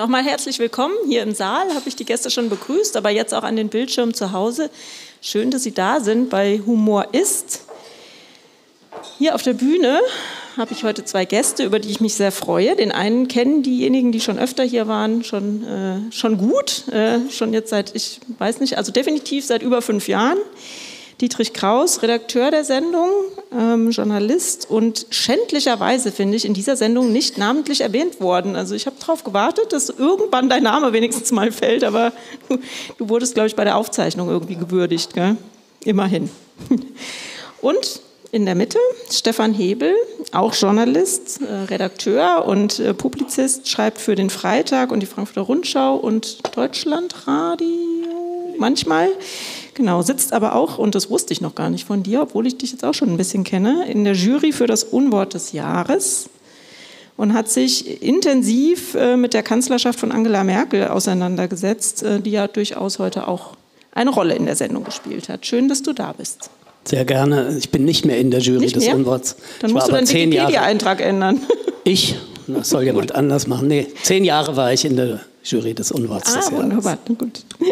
nochmal herzlich willkommen. Hier im Saal habe ich die Gäste schon begrüßt, aber jetzt auch an den Bildschirmen zu Hause. Schön, dass Sie da sind bei Humor ist. Hier auf der Bühne habe ich heute zwei Gäste, über die ich mich sehr freue. Den einen kennen diejenigen, die schon öfter hier waren, schon, äh, schon gut, äh, schon jetzt seit, ich weiß nicht, also definitiv seit über fünf Jahren. Dietrich Kraus, Redakteur der Sendung, ähm, Journalist und schändlicherweise finde ich in dieser Sendung nicht namentlich erwähnt worden. Also ich habe darauf gewartet, dass irgendwann dein Name wenigstens mal fällt, aber du, du wurdest, glaube ich, bei der Aufzeichnung irgendwie gewürdigt, gell? immerhin. Und in der Mitte Stefan Hebel, auch Journalist, äh, Redakteur und äh, Publizist, schreibt für den Freitag und die Frankfurter Rundschau und Deutschlandradio manchmal. Genau, sitzt aber auch, und das wusste ich noch gar nicht von dir, obwohl ich dich jetzt auch schon ein bisschen kenne, in der Jury für das Unwort des Jahres und hat sich intensiv äh, mit der Kanzlerschaft von Angela Merkel auseinandergesetzt, die ja durchaus heute auch eine Rolle in der Sendung gespielt hat. Schön, dass du da bist. Sehr gerne. Ich bin nicht mehr in der Jury nicht des mehr? Unworts. Dann ich musst du deinen Wikipedia-Eintrag ändern. Ich? Das soll jemand anders machen. Nee, zehn Jahre war ich in der Jury des Unworts. Ah, wunderbar. Gut.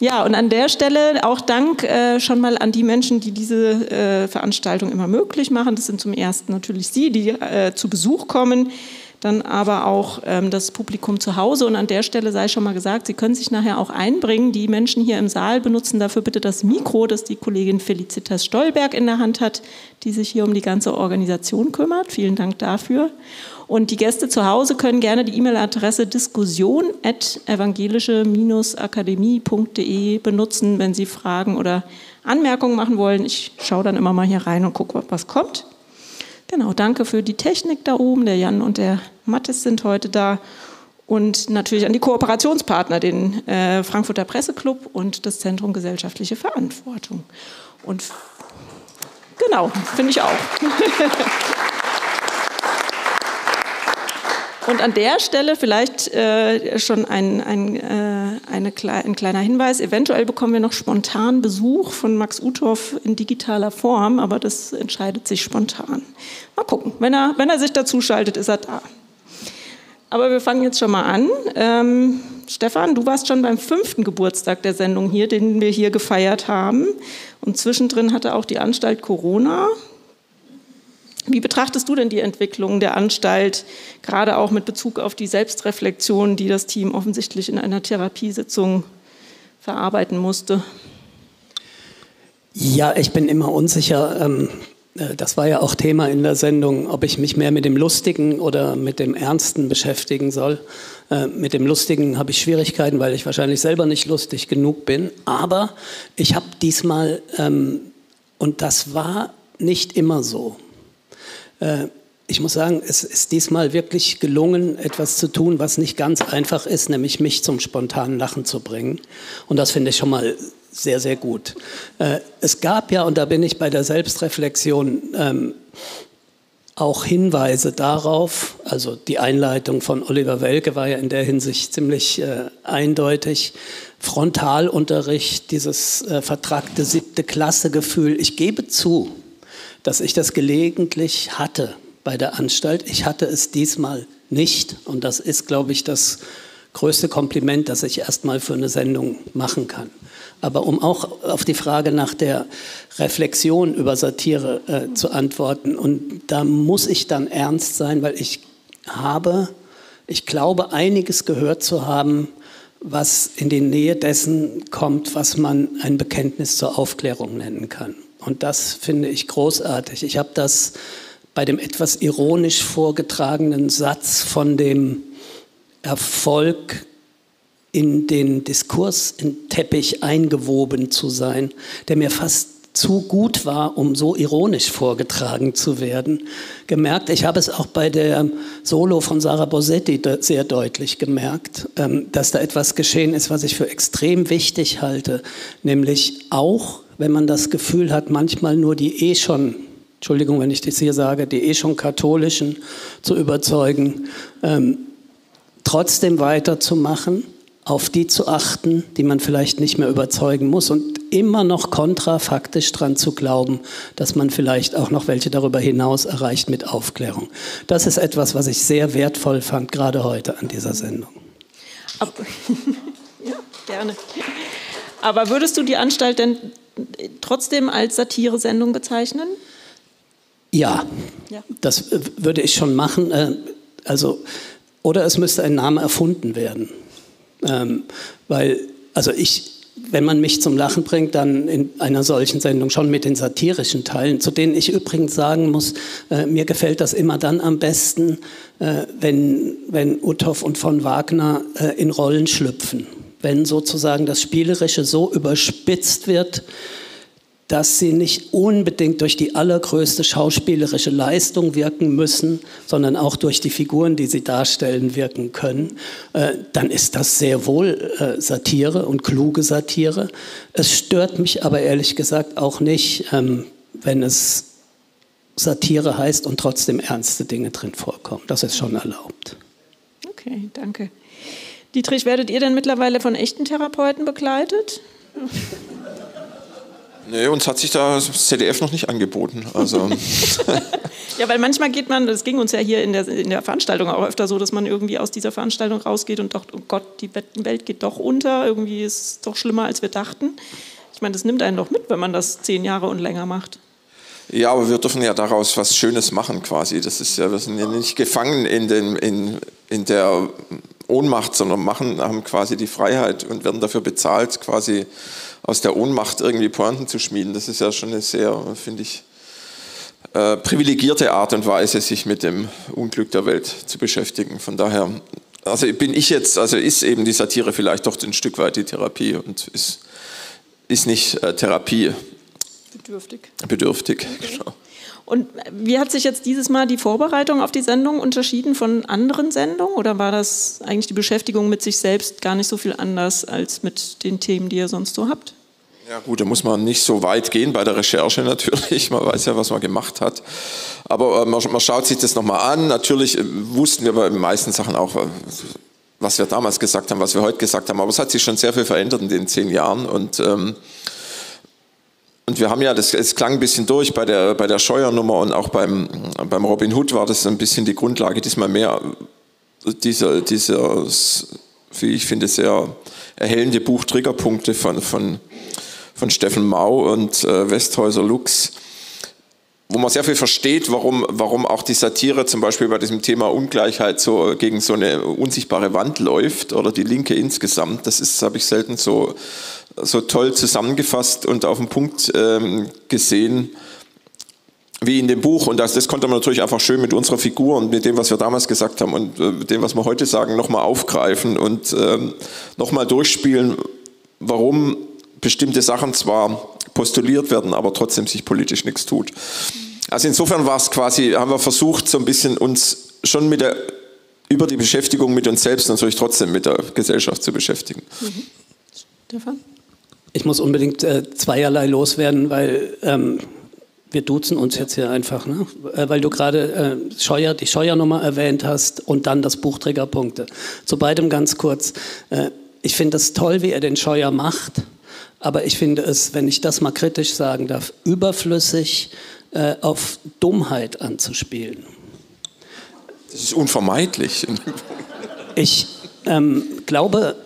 Ja, und an der Stelle auch Dank äh, schon mal an die Menschen, die diese äh, Veranstaltung immer möglich machen. Das sind zum ersten natürlich Sie, die äh, zu Besuch kommen, dann aber auch ähm, das Publikum zu Hause. Und an der Stelle sei schon mal gesagt, Sie können sich nachher auch einbringen. Die Menschen hier im Saal benutzen dafür bitte das Mikro, das die Kollegin Felicitas Stolberg in der Hand hat, die sich hier um die ganze Organisation kümmert. Vielen Dank dafür. Und die Gäste zu Hause können gerne die E-Mail-Adresse diskussion.evangelische-akademie.de benutzen, wenn sie Fragen oder Anmerkungen machen wollen. Ich schaue dann immer mal hier rein und gucke, was kommt. Genau, danke für die Technik da oben. Der Jan und der Mattes sind heute da. Und natürlich an die Kooperationspartner, den äh, Frankfurter Presseclub und das Zentrum Gesellschaftliche Verantwortung. Und genau, finde ich auch. Und an der Stelle vielleicht äh, schon ein, ein, äh, eine, ein kleiner Hinweis. Eventuell bekommen wir noch spontan Besuch von Max Uthoff in digitaler Form, aber das entscheidet sich spontan. Mal gucken. Wenn er, wenn er sich dazu schaltet, ist er da. Aber wir fangen jetzt schon mal an. Ähm, Stefan, du warst schon beim fünften Geburtstag der Sendung hier, den wir hier gefeiert haben. Und zwischendrin hatte auch die Anstalt Corona. Wie betrachtest du denn die Entwicklung der Anstalt, gerade auch mit Bezug auf die Selbstreflexion, die das Team offensichtlich in einer Therapiesitzung verarbeiten musste? Ja, ich bin immer unsicher. Ähm, äh, das war ja auch Thema in der Sendung, ob ich mich mehr mit dem Lustigen oder mit dem Ernsten beschäftigen soll. Äh, mit dem Lustigen habe ich Schwierigkeiten, weil ich wahrscheinlich selber nicht lustig genug bin. Aber ich habe diesmal, ähm, und das war nicht immer so, ich muss sagen, es ist diesmal wirklich gelungen, etwas zu tun, was nicht ganz einfach ist, nämlich mich zum spontanen Lachen zu bringen. Und das finde ich schon mal sehr, sehr gut. Äh, es gab ja, und da bin ich bei der Selbstreflexion, ähm, auch Hinweise darauf, also die Einleitung von Oliver Welke war ja in der Hinsicht ziemlich äh, eindeutig. Frontalunterricht, dieses äh, vertragte siebte Klasse-Gefühl. Ich gebe zu, dass ich das gelegentlich hatte bei der Anstalt. Ich hatte es diesmal nicht und das ist, glaube ich, das größte Kompliment, das ich erstmal für eine Sendung machen kann. Aber um auch auf die Frage nach der Reflexion über Satire äh, zu antworten, und da muss ich dann ernst sein, weil ich habe, ich glaube, einiges gehört zu haben, was in die Nähe dessen kommt, was man ein Bekenntnis zur Aufklärung nennen kann. Und das finde ich großartig. Ich habe das bei dem etwas ironisch vorgetragenen Satz von dem Erfolg in den Diskurs, in Teppich eingewoben zu sein, der mir fast zu gut war, um so ironisch vorgetragen zu werden, gemerkt. Ich habe es auch bei der Solo von Sarah Bosetti sehr deutlich gemerkt, ähm, dass da etwas geschehen ist, was ich für extrem wichtig halte, nämlich auch wenn man das Gefühl hat, manchmal nur die eh schon, Entschuldigung, wenn ich das hier sage, die eh schon katholischen zu überzeugen, ähm, trotzdem weiterzumachen, auf die zu achten, die man vielleicht nicht mehr überzeugen muss und immer noch kontrafaktisch dran zu glauben, dass man vielleicht auch noch welche darüber hinaus erreicht mit Aufklärung. Das ist etwas, was ich sehr wertvoll fand, gerade heute an dieser Sendung. Ab ja, gerne. Aber würdest du die Anstalt denn trotzdem als Satiresendung bezeichnen? Ja, ja. das würde ich schon machen. Äh, also, oder es müsste ein Name erfunden werden. Ähm, weil, also ich, wenn man mich zum Lachen bringt, dann in einer solchen Sendung schon mit den satirischen Teilen, zu denen ich übrigens sagen muss, äh, mir gefällt das immer dann am besten, äh, wenn, wenn Uthoff und von Wagner äh, in Rollen schlüpfen. Wenn sozusagen das Spielerische so überspitzt wird, dass sie nicht unbedingt durch die allergrößte schauspielerische Leistung wirken müssen, sondern auch durch die Figuren, die sie darstellen, wirken können, äh, dann ist das sehr wohl äh, Satire und kluge Satire. Es stört mich aber ehrlich gesagt auch nicht, ähm, wenn es Satire heißt und trotzdem ernste Dinge drin vorkommen. Das ist schon erlaubt. Okay, danke. Dietrich, werdet ihr denn mittlerweile von echten Therapeuten begleitet? Nee, uns hat sich da das ZDF noch nicht angeboten. Also. ja, weil manchmal geht man, das ging uns ja hier in der, in der Veranstaltung auch öfter so, dass man irgendwie aus dieser Veranstaltung rausgeht und doch, oh Gott, die Welt geht doch unter, irgendwie ist es doch schlimmer, als wir dachten. Ich meine, das nimmt einen doch mit, wenn man das zehn Jahre und länger macht. Ja, aber wir dürfen ja daraus was Schönes machen quasi. Das ist ja, wir sind ja nicht gefangen in, den, in, in der Ohnmacht, sondern machen, haben quasi die Freiheit und werden dafür bezahlt, quasi aus der Ohnmacht irgendwie Pointen zu schmieden. Das ist ja schon eine sehr, finde ich, äh, privilegierte Art und Weise, sich mit dem Unglück der Welt zu beschäftigen. Von daher, also bin ich jetzt, also ist eben die Satire vielleicht doch ein Stück weit die Therapie und ist, ist nicht äh, Therapie. Bedürftig. Bedürftig, okay. genau. Und wie hat sich jetzt dieses Mal die Vorbereitung auf die Sendung unterschieden von anderen Sendungen? Oder war das eigentlich die Beschäftigung mit sich selbst gar nicht so viel anders als mit den Themen, die ihr sonst so habt? Ja gut, da muss man nicht so weit gehen bei der Recherche natürlich. Man weiß ja, was man gemacht hat. Aber äh, man, man, schaut sich das nochmal an. Natürlich äh, wussten wir bei den meisten Sachen auch, äh, was wir damals gesagt haben, was wir heute gesagt haben. Aber es hat sich schon sehr viel verändert in den zehn Jahren. Und ähm, und wir haben ja, das, es klang ein bisschen durch bei der, bei der Scheuernummer und auch beim, beim Robin Hood war das ein bisschen die Grundlage, diesmal mehr dieser, dieser wie ich finde, sehr erhellende Buch Triggerpunkte von, von, von Steffen Mau und äh, Westhäuser Lux, wo man sehr viel versteht, warum, warum auch die Satire zum Beispiel bei diesem Thema Ungleichheit so gegen so eine unsichtbare Wand läuft oder die Linke insgesamt. Das ist, habe ich selten so so toll zusammengefasst und auf den Punkt ähm, gesehen wie in dem Buch. Und das, das konnte man natürlich einfach schön mit unserer Figur und mit dem, was wir damals gesagt haben und äh, mit dem, was wir heute sagen, nochmal aufgreifen und ähm, nochmal durchspielen, warum bestimmte Sachen zwar postuliert werden, aber trotzdem sich politisch nichts tut. Also insofern war es quasi, haben wir versucht, so ein bisschen uns schon mit der, über die Beschäftigung mit uns selbst natürlich trotzdem mit der Gesellschaft zu beschäftigen. Mhm. Stefan? Ich muss unbedingt äh, zweierlei loswerden, weil ähm, wir duzen uns jetzt hier einfach, ne? Äh, weil du gerade äh, Scheuer, die Scheuernummer erwähnt hast und dann das Buchträgerpunkte. Zu beidem ganz kurz. Äh, ich finde es toll, wie er den Scheuer macht, aber ich finde es, wenn ich das mal kritisch sagen darf, überflüssig äh, auf Dummheit anzuspielen. Das ist unvermeidlich. Ich ähm, glaube,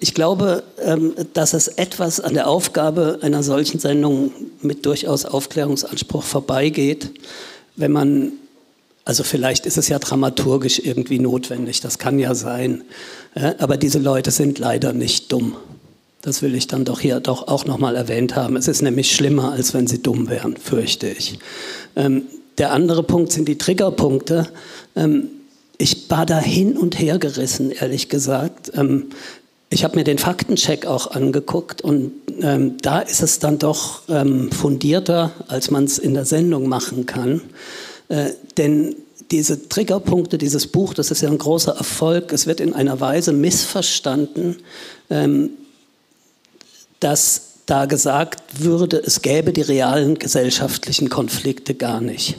ich glaube, ähm, dass es etwas an der Aufgabe einer solchen Sendung mit durchaus Aufklärungsanspruch vorbeigeht, wenn man, also vielleicht ist es ja dramaturgisch irgendwie notwendig, das kann ja sein, aber diese Leute sind leider nicht dumm. Das will ich dann doch hier doch auch nochmal erwähnt haben. Es ist nämlich schlimmer, als wenn sie dumm wären, fürchte ich. Ähm, der andere Punkt sind die Triggerpunkte. Ähm, ich war da hin und her gerissen, ehrlich gesagt. Ich habe mir den Faktencheck auch angeguckt und ähm, da ist es dann doch ähm, fundierter, als man es in der Sendung machen kann. Äh, denn diese Triggerpunkte, dieses Buch, das ist ja ein großer Erfolg. Es wird in einer Weise missverstanden, ähm, dass da gesagt würde, es gäbe die realen gesellschaftlichen Konflikte gar nicht.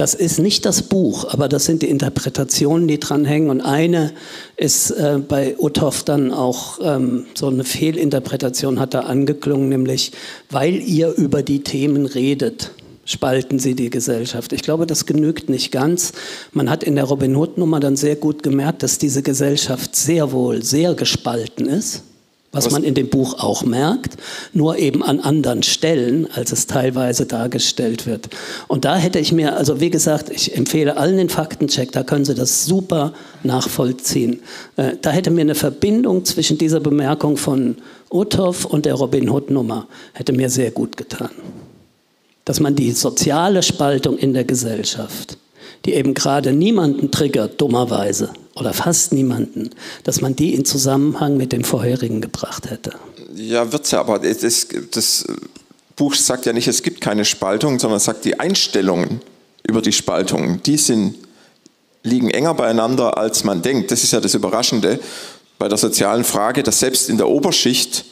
Das ist nicht das Buch, aber das sind die Interpretationen, die dranhängen. Und eine ist äh, bei Uthoff dann auch ähm, so eine Fehlinterpretation hat da angeklungen, nämlich weil ihr über die Themen redet spalten sie die Gesellschaft. Ich glaube, das genügt nicht ganz. Man hat in der Robin Hood-Nummer dann sehr gut gemerkt, dass diese Gesellschaft sehr wohl sehr gespalten ist. Was, was man in dem Buch auch merkt, nur eben an anderen Stellen, als es teilweise dargestellt wird. Und da hätte ich mir, also wie gesagt, ich empfehle allen den Faktencheck, da können Sie das super nachvollziehen. Äh, da hätte mir eine Verbindung zwischen dieser Bemerkung von Uthoff und der Robin Hood Nummer, hätte mir sehr gut getan dass man die soziale Spaltung in der Gesellschaft, die eben gerade niemanden triggert, dummerweise, oder fast niemanden, dass man die in Zusammenhang mit dem vorherigen gebracht hätte. Ja, wird es ja, aber das, das Buch sagt ja nicht, es gibt keine Spaltung, sondern sagt, die Einstellungen über die Spaltung, die sind, liegen enger beieinander, als man denkt. Das ist ja das Überraschende bei der sozialen Frage, dass selbst in der Oberschicht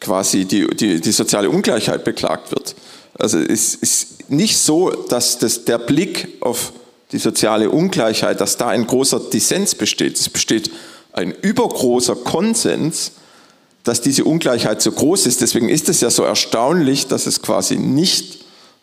quasi die, die, die soziale Ungleichheit beklagt wird. Also es ist nicht so, dass das, der Blick auf die soziale Ungleichheit, dass da ein großer Dissens besteht. Es besteht ein übergroßer Konsens, dass diese Ungleichheit so groß ist. Deswegen ist es ja so erstaunlich, dass es quasi nicht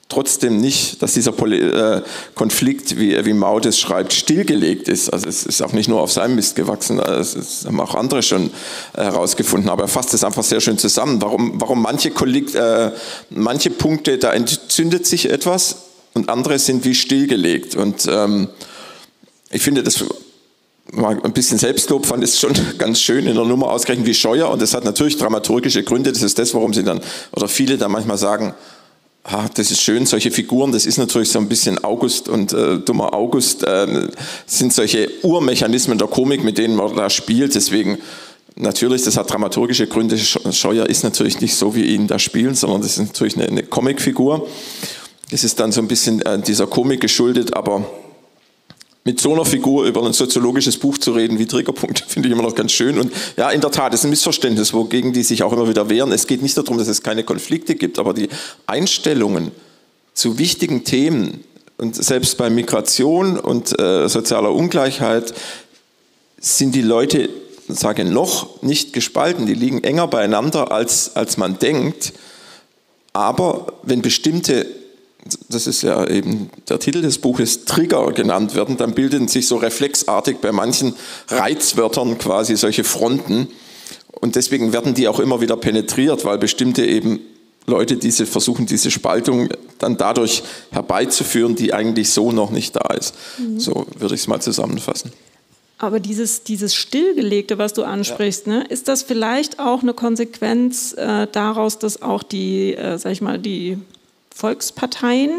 trotzdem nicht, dass dieser äh, Konflikt, wie, wie Mao das schreibt, stillgelegt ist. Also es ist auch nicht nur auf seinem Mist gewachsen, das haben auch andere schon äh, herausgefunden. Aber er fasst es einfach sehr schön zusammen. Warum, warum manche, Kolleg äh, manche Punkte, da entzündet sich etwas und andere sind wie stillgelegt. Und ähm, ich finde das mal ein bisschen Selbstlob fand es schon ganz schön in der Nummer ausgerechnet wie Scheuer und das hat natürlich dramaturgische Gründe. Das ist das, warum sie dann oder viele da manchmal sagen, ah, das ist schön, solche Figuren, das ist natürlich so ein bisschen August und äh, dummer August, äh, sind solche Urmechanismen der Komik, mit denen man da spielt. Deswegen natürlich, das hat dramaturgische Gründe. Scheuer ist natürlich nicht so, wie ihn da spielen, sondern das ist natürlich eine, eine Comicfigur. Es ist dann so ein bisschen äh, dieser Komik geschuldet, aber mit so einer Figur über ein soziologisches Buch zu reden wie Triggerpunkt, finde ich immer noch ganz schön. Und ja, in der Tat, das ist ein Missverständnis, wogegen die sich auch immer wieder wehren. Es geht nicht darum, dass es keine Konflikte gibt, aber die Einstellungen zu wichtigen Themen und selbst bei Migration und äh, sozialer Ungleichheit sind die Leute, sage noch, nicht gespalten. Die liegen enger beieinander, als, als man denkt. Aber wenn bestimmte das ist ja eben der Titel des Buches, Trigger genannt werden, dann bilden sich so reflexartig bei manchen Reizwörtern quasi solche Fronten. Und deswegen werden die auch immer wieder penetriert, weil bestimmte eben Leute diese versuchen, diese Spaltung dann dadurch herbeizuführen, die eigentlich so noch nicht da ist. Mhm. So würde ich es mal zusammenfassen. Aber dieses, dieses Stillgelegte, was du ansprichst, ja. ne, ist das vielleicht auch eine Konsequenz äh, daraus, dass auch die, äh, sag ich mal, die Volksparteien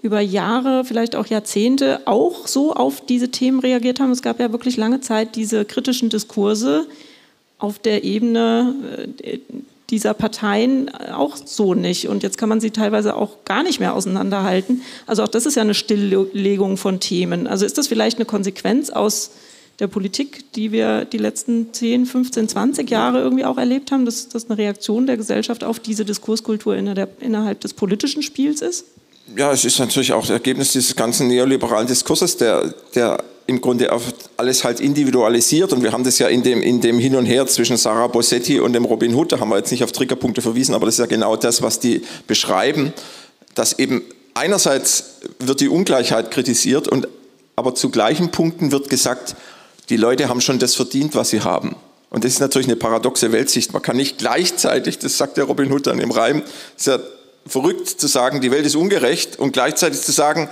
über Jahre, vielleicht auch Jahrzehnte auch so auf diese Themen reagiert haben. Es gab ja wirklich lange Zeit diese kritischen Diskurse auf der Ebene äh, dieser Parteien auch so nicht. Und jetzt kann man sie teilweise auch gar nicht mehr auseinanderhalten. Also auch das ist ja eine Stilllegung von Themen. Also ist das vielleicht eine Konsequenz aus der Politik, die wir die letzten 10, 15, 20 Jahre irgendwie auch erlebt haben, dass das eine Reaktion der Gesellschaft auf diese Diskurskultur innerhalb des politischen Spiels ist? Ja, es ist natürlich auch das Ergebnis dieses ganzen neoliberalen Diskurses, der, der im Grunde alles halt individualisiert und wir haben das ja in dem, in dem Hin und Her zwischen Sarah Bossetti und dem Robin Hood, da haben wir jetzt nicht auf Triggerpunkte verwiesen, aber das ist ja genau das, was die beschreiben, dass eben einerseits wird die Ungleichheit kritisiert und aber zu gleichen Punkten wird gesagt, die Leute haben schon das verdient, was sie haben. Und das ist natürlich eine paradoxe Weltsicht. Man kann nicht gleichzeitig, das sagt der Robin Hood dann im Reim, ist ja verrückt zu sagen, die Welt ist ungerecht und gleichzeitig zu sagen,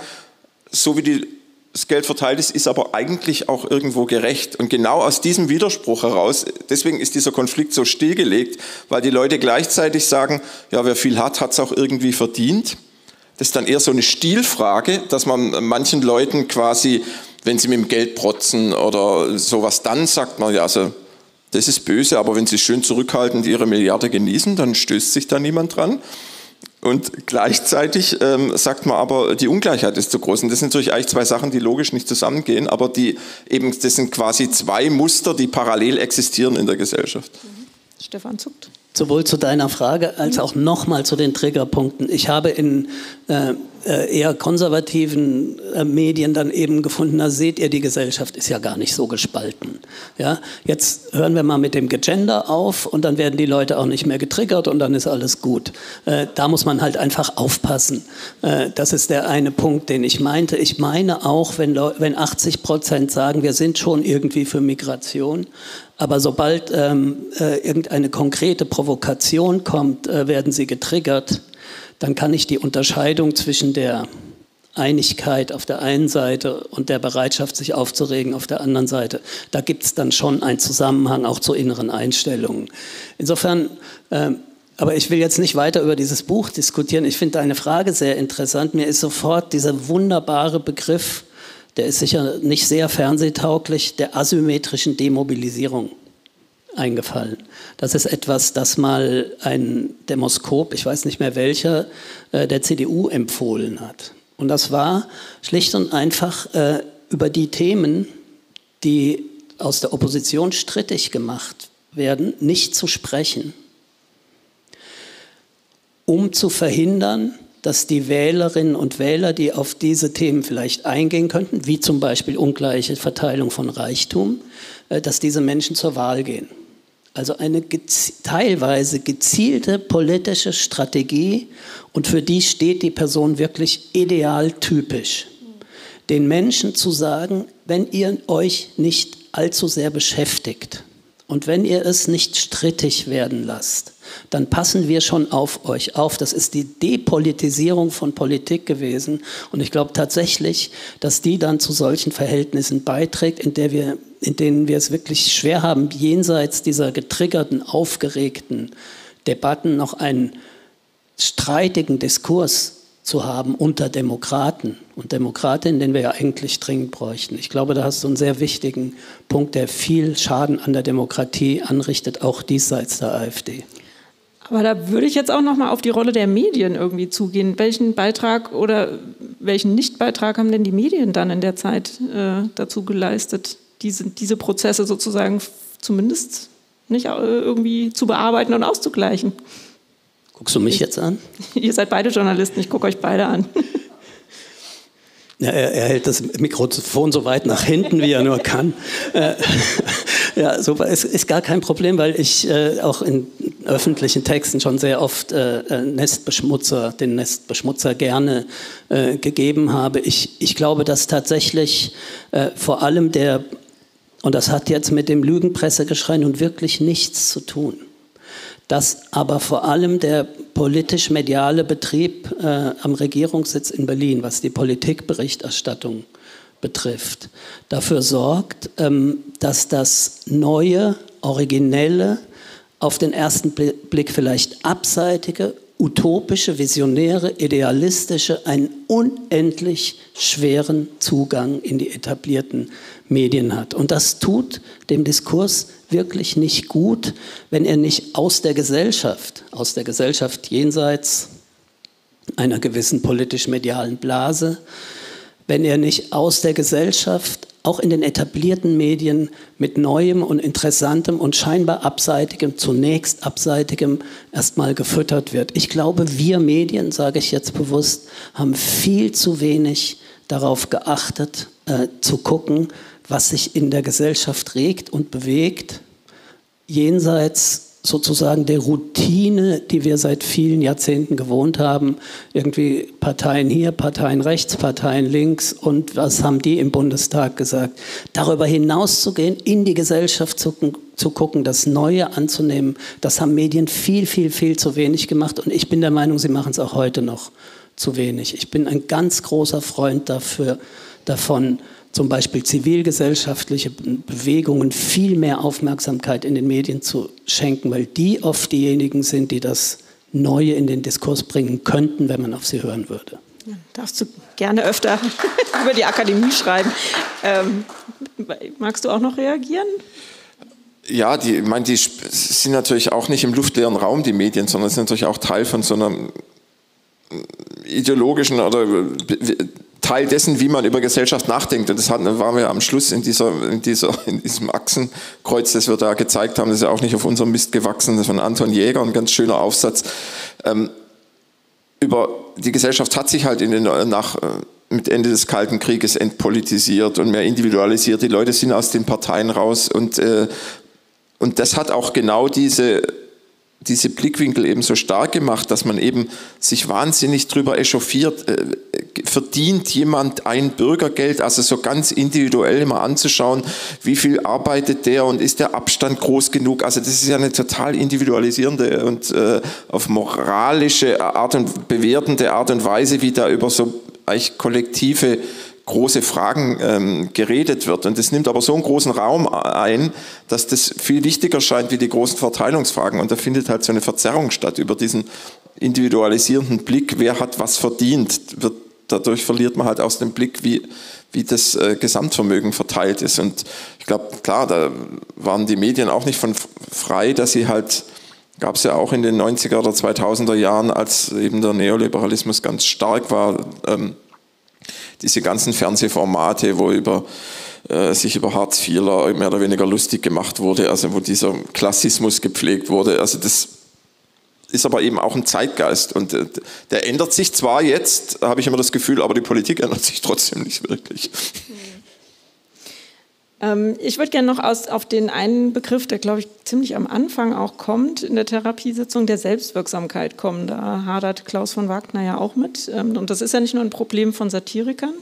so wie die, das Geld verteilt ist, ist aber eigentlich auch irgendwo gerecht. Und genau aus diesem Widerspruch heraus, deswegen ist dieser Konflikt so stillgelegt, weil die Leute gleichzeitig sagen, ja, wer viel hat, hat es auch irgendwie verdient. Das ist dann eher so eine Stilfrage, dass man manchen Leuten quasi wenn sie mit dem Geld protzen oder sowas, dann sagt man ja, also das ist böse, aber wenn sie schön zurückhaltend ihre Milliarde genießen, dann stößt sich da niemand dran. Und gleichzeitig ähm, sagt man aber, die Ungleichheit ist zu groß. Und das sind natürlich eigentlich zwei Sachen, die logisch nicht zusammengehen, aber die eben, das sind quasi zwei Muster, die parallel existieren in der Gesellschaft. Mhm. Stefan zuckt. Sowohl zu deiner Frage als auch nochmal zu den Triggerpunkten. Ich habe in, äh, äh, eher konservativen äh, Medien dann eben gefunden, da seht ihr, die Gesellschaft ist ja gar nicht so gespalten. Ja, jetzt hören wir mal mit dem Gender auf und dann werden die Leute auch nicht mehr getriggert und dann ist alles gut. Äh, da muss man halt einfach aufpassen. das ist der eine Punkt, den ich meinte. Ich meine auch, wenn, wenn 80 Prozent sagen, wir sind schon irgendwie für Migration, aber sobald ähm, äh, irgendeine konkrete Provokation kommt, äh, werden sie getriggert dann kann ich die Unterscheidung zwischen der Einigkeit auf der einen Seite und der Bereitschaft, sich aufzuregen auf der anderen Seite. Da gibt es dann schon einen Zusammenhang auch zu inneren Einstellungen. Insofern, äh, aber ich will jetzt nicht weiter über dieses Buch diskutieren. Ich finde deine Frage sehr interessant. Mir ist sofort dieser wunderbare Begriff, der ist sicher nicht sehr fernsehtauglich, der asymmetrischen Demobilisierung eingefallen. Das ist etwas, das mal ein Demoskop, ich weiß nicht mehr welcher, äh, der CDU empfohlen hat. Und das war schlicht und einfach äh, über die Themen, die aus der Opposition strittig gemacht werden, nicht zu sprechen, um zu verhindern, dass die Wählerinnen und Wähler, die auf diese Themen vielleicht eingehen könnten, wie zum Beispiel ungleiche Verteilung von Reichtum, äh, dass diese Menschen zur Wahl gehen. Also eine gezi teilweise gezielte politische Strategie und für die steht die Person wirklich idealtypisch. Den Menschen zu sagen, wenn ihr euch nicht allzu sehr beschäftigt und wenn ihr es nicht strittig werden lasst, dann passen wir schon auf euch auf. Das ist die Depolitisierung von Politik gewesen. Und ich glaube tatsächlich, dass die dann zu solchen Verhältnissen beiträgt, in, der wir, in denen wir es wirklich schwer haben, jenseits dieser getriggerten, aufgeregten Debatten noch einen streitigen Diskurs zu haben unter Demokraten und Demokratinnen, den wir ja eigentlich dringend bräuchten. Ich glaube, da hast du einen sehr wichtigen Punkt, der viel Schaden an der Demokratie anrichtet, auch diesseits der AfD. Aber da würde ich jetzt auch noch mal auf die Rolle der Medien irgendwie zugehen. Welchen Beitrag oder welchen Nichtbeitrag haben denn die Medien dann in der Zeit äh, dazu geleistet, diese, diese Prozesse sozusagen zumindest nicht äh, irgendwie zu bearbeiten und auszugleichen? Guckst du mich jetzt an? Ihr seid beide Journalisten, ich gucke euch beide an. Ja, er, er, hält das Mikrofon so weit nach hinten, wie er nur kann. Äh, ja, so ist, ist gar kein Problem, weil ich äh, auch in öffentlichen Texten schon sehr oft äh, äh, Nestbeschmutzer, den Nestbeschmutzer gerne äh, gegeben habe. Ich, ich glaube, dass tatsächlich vor allem der, und das hat jetzt mit dem Lügenpressegeschrei nun wirklich nichts zu tun, dass aber vor allem der politisch-mediale Betrieb äh, am Regierungssitz in Berlin, was die Politikberichterstattung betrifft, dafür sorgt, ähm, dass das neue, originelle, auf den ersten Blick vielleicht abseitige, utopische, visionäre, idealistische einen unendlich schweren Zugang in die etablierten Medien hat. Und das tut dem Diskurs wirklich nicht gut, wenn er nicht aus der Gesellschaft, aus der Gesellschaft jenseits einer gewissen politisch-medialen Blase, wenn er nicht aus der Gesellschaft auch in den etablierten Medien mit Neuem und Interessantem und scheinbar Abseitigem, zunächst Abseitigem, erstmal gefüttert wird. Ich glaube, wir Medien, sage ich jetzt bewusst, haben viel zu wenig darauf geachtet, äh, zu gucken, was sich in der Gesellschaft regt und bewegt, jenseits sozusagen der Routine, die wir seit vielen Jahrzehnten gewohnt haben. Irgendwie Parteien hier, Parteien rechts, Parteien links und was haben die im Bundestag gesagt. Darüber hinaus zu gehen, in die Gesellschaft zu, zu gucken, das Neue anzunehmen, das haben Medien viel, viel, viel zu wenig gemacht und ich bin der Meinung, sie machen es auch heute noch zu wenig. Ich bin ein ganz großer Freund dafür, davon, zum Beispiel zivilgesellschaftliche Bewegungen viel mehr Aufmerksamkeit in den Medien zu schenken, weil die oft diejenigen sind, die das Neue in den Diskurs bringen könnten, wenn man auf sie hören würde. Ja, darfst du gerne öfter über die Akademie schreiben. Ähm, magst du auch noch reagieren? Ja, die, ich meine, die sind natürlich auch nicht im luftleeren Raum, die Medien, sondern sind natürlich auch Teil von so einer ideologischen oder Teil dessen, wie man über Gesellschaft nachdenkt. Und das waren wir am Schluss in, dieser, in, dieser, in diesem Achsenkreuz, das wir da gezeigt haben. Das ist ja auch nicht auf unserem Mist gewachsen. Das ist von Anton Jäger, ein ganz schöner Aufsatz. Ähm, über die Gesellschaft hat sich halt in den, nach, mit Ende des Kalten Krieges entpolitisiert und mehr individualisiert. Die Leute sind aus den Parteien raus und, äh, und das hat auch genau diese diese Blickwinkel eben so stark gemacht, dass man eben sich wahnsinnig drüber echauffiert, äh, verdient jemand ein Bürgergeld, also so ganz individuell immer anzuschauen, wie viel arbeitet der und ist der Abstand groß genug. Also das ist ja eine total individualisierende und äh, auf moralische Art und bewertende Art und Weise, wie da über so eigentlich kollektive große Fragen ähm, geredet wird. Und das nimmt aber so einen großen Raum ein, dass das viel wichtiger scheint wie die großen Verteilungsfragen. Und da findet halt so eine Verzerrung statt über diesen individualisierenden Blick, wer hat was verdient. Wird, dadurch verliert man halt aus dem Blick, wie, wie das äh, Gesamtvermögen verteilt ist. Und ich glaube, klar, da waren die Medien auch nicht von frei, dass sie halt gab es ja auch in den 90er oder 2000er Jahren, als eben der Neoliberalismus ganz stark war, ähm, diese ganzen Fernsehformate, wo über äh, sich über Hartz IV mehr oder weniger lustig gemacht wurde, also wo dieser Klassismus gepflegt wurde. Also das ist aber eben auch ein Zeitgeist und äh, der ändert sich zwar jetzt, habe ich immer das Gefühl, aber die Politik ändert sich trotzdem nicht wirklich. Ähm, ich würde gerne noch aus, auf den einen Begriff, der, glaube ich, ziemlich am Anfang auch kommt, in der Therapiesitzung der Selbstwirksamkeit kommen. Da hadert Klaus von Wagner ja auch mit. Ähm, und das ist ja nicht nur ein Problem von Satirikern.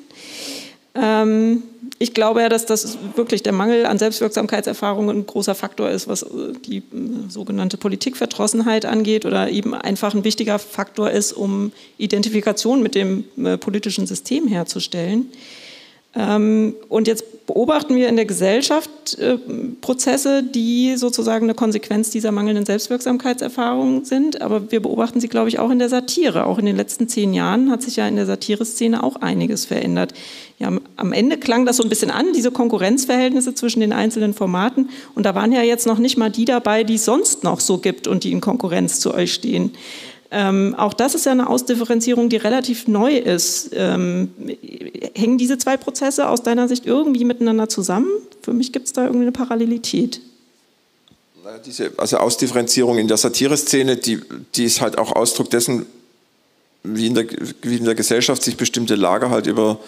Ähm, ich glaube ja, dass das wirklich der Mangel an Selbstwirksamkeitserfahrung ein großer Faktor ist, was äh, die äh, sogenannte Politikverdrossenheit angeht oder eben einfach ein wichtiger Faktor ist, um Identifikation mit dem äh, politischen System herzustellen. Ähm, und jetzt beobachten wir in der Gesellschaft Prozesse, die sozusagen eine Konsequenz dieser mangelnden Selbstwirksamkeitserfahrung sind. Aber wir beobachten sie, glaube ich, auch in der Satire. Auch in den letzten zehn Jahren hat sich ja in der Satireszene auch einiges verändert. Ja, am Ende klang das so ein bisschen an, diese Konkurrenzverhältnisse zwischen den einzelnen Formaten. Und da waren ja jetzt noch nicht mal die dabei, die es sonst noch so gibt und die in Konkurrenz zu euch stehen. Ähm, auch das ist ja eine Ausdifferenzierung, die relativ neu ist. Ähm, hängen diese zwei Prozesse aus deiner Sicht irgendwie miteinander zusammen? Für mich gibt es da irgendwie eine Parallelität. Diese, also Ausdifferenzierung in der Satireszene, die, die ist halt auch Ausdruck dessen, wie in, der, wie in der Gesellschaft sich bestimmte Lager halt über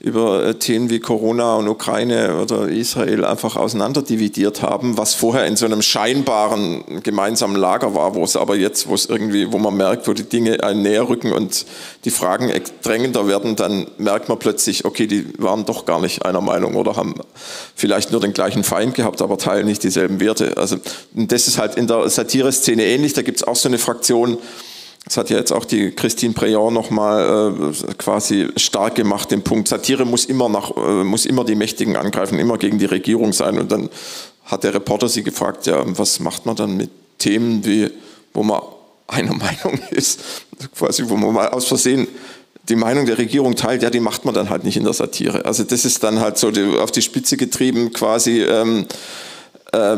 über äh, Themen wie Corona und Ukraine oder Israel einfach auseinanderdividiert haben, was vorher in so einem scheinbaren gemeinsamen Lager war, wo es aber jetzt, wo es irgendwie, wo man merkt, wo die Dinge einen näher rücken und die Fragen drängender werden, dann merkt man plötzlich, okay, die waren doch gar nicht einer Meinung oder haben vielleicht nur den gleichen Feind gehabt, aber teilen nicht dieselben Werte. Also das ist halt in der Satire-Szene ähnlich. Da gibt es auch so eine Fraktion, das hat ja jetzt auch die Christine Preyon nochmal äh, quasi stark gemacht, den Punkt, Satire muss immer, nach, äh, muss immer die Mächtigen angreifen, immer gegen die Regierung sein. Und dann hat der Reporter sie gefragt, ja, was macht man dann mit Themen, wie, wo man einer Meinung ist, quasi, wo man mal aus Versehen die Meinung der Regierung teilt, ja, die macht man dann halt nicht in der Satire. Also das ist dann halt so die, auf die Spitze getrieben, quasi ähm, äh,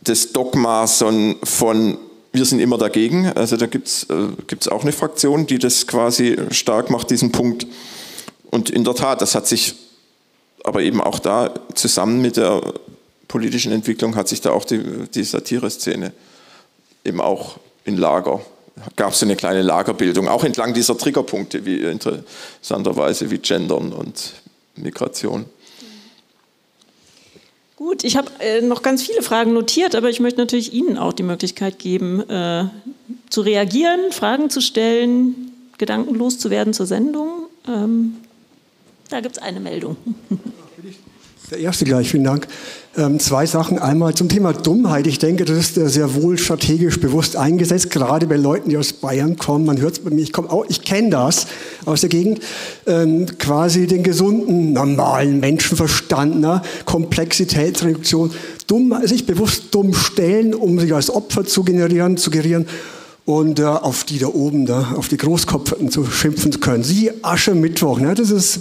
des Dogmas von, von wir sind immer dagegen. Also da gibt es äh, auch eine Fraktion, die das quasi stark macht, diesen Punkt. Und in der Tat, das hat sich aber eben auch da zusammen mit der politischen Entwicklung hat sich da auch die, die Satire-Szene eben auch in Lager gab es eine kleine Lagerbildung, auch entlang dieser Triggerpunkte, wie interessanterweise wie Gendern und Migration. Gut, ich habe äh, noch ganz viele Fragen notiert, aber ich möchte natürlich Ihnen auch die Möglichkeit geben, äh, zu reagieren, Fragen zu stellen, gedankenlos zu werden zur Sendung. Ähm, da gibt es eine Meldung. Der erste gleich, vielen Dank. Ähm, zwei Sachen. Einmal zum Thema Dummheit. Ich denke, das ist sehr wohl strategisch bewusst eingesetzt, gerade bei Leuten, die aus Bayern kommen. Man hört es bei mir, ich, ich kenne das aus der Gegend. Ähm, quasi den gesunden, normalen Menschenverstand, ne? Komplexitätsreduktion. Dumm, sich bewusst dumm stellen, um sich als Opfer zu generieren, zu gerieren und äh, auf die da oben, da, auf die Großkopferten zu schimpfen zu können. Sie Aschermittwoch, ne? das ist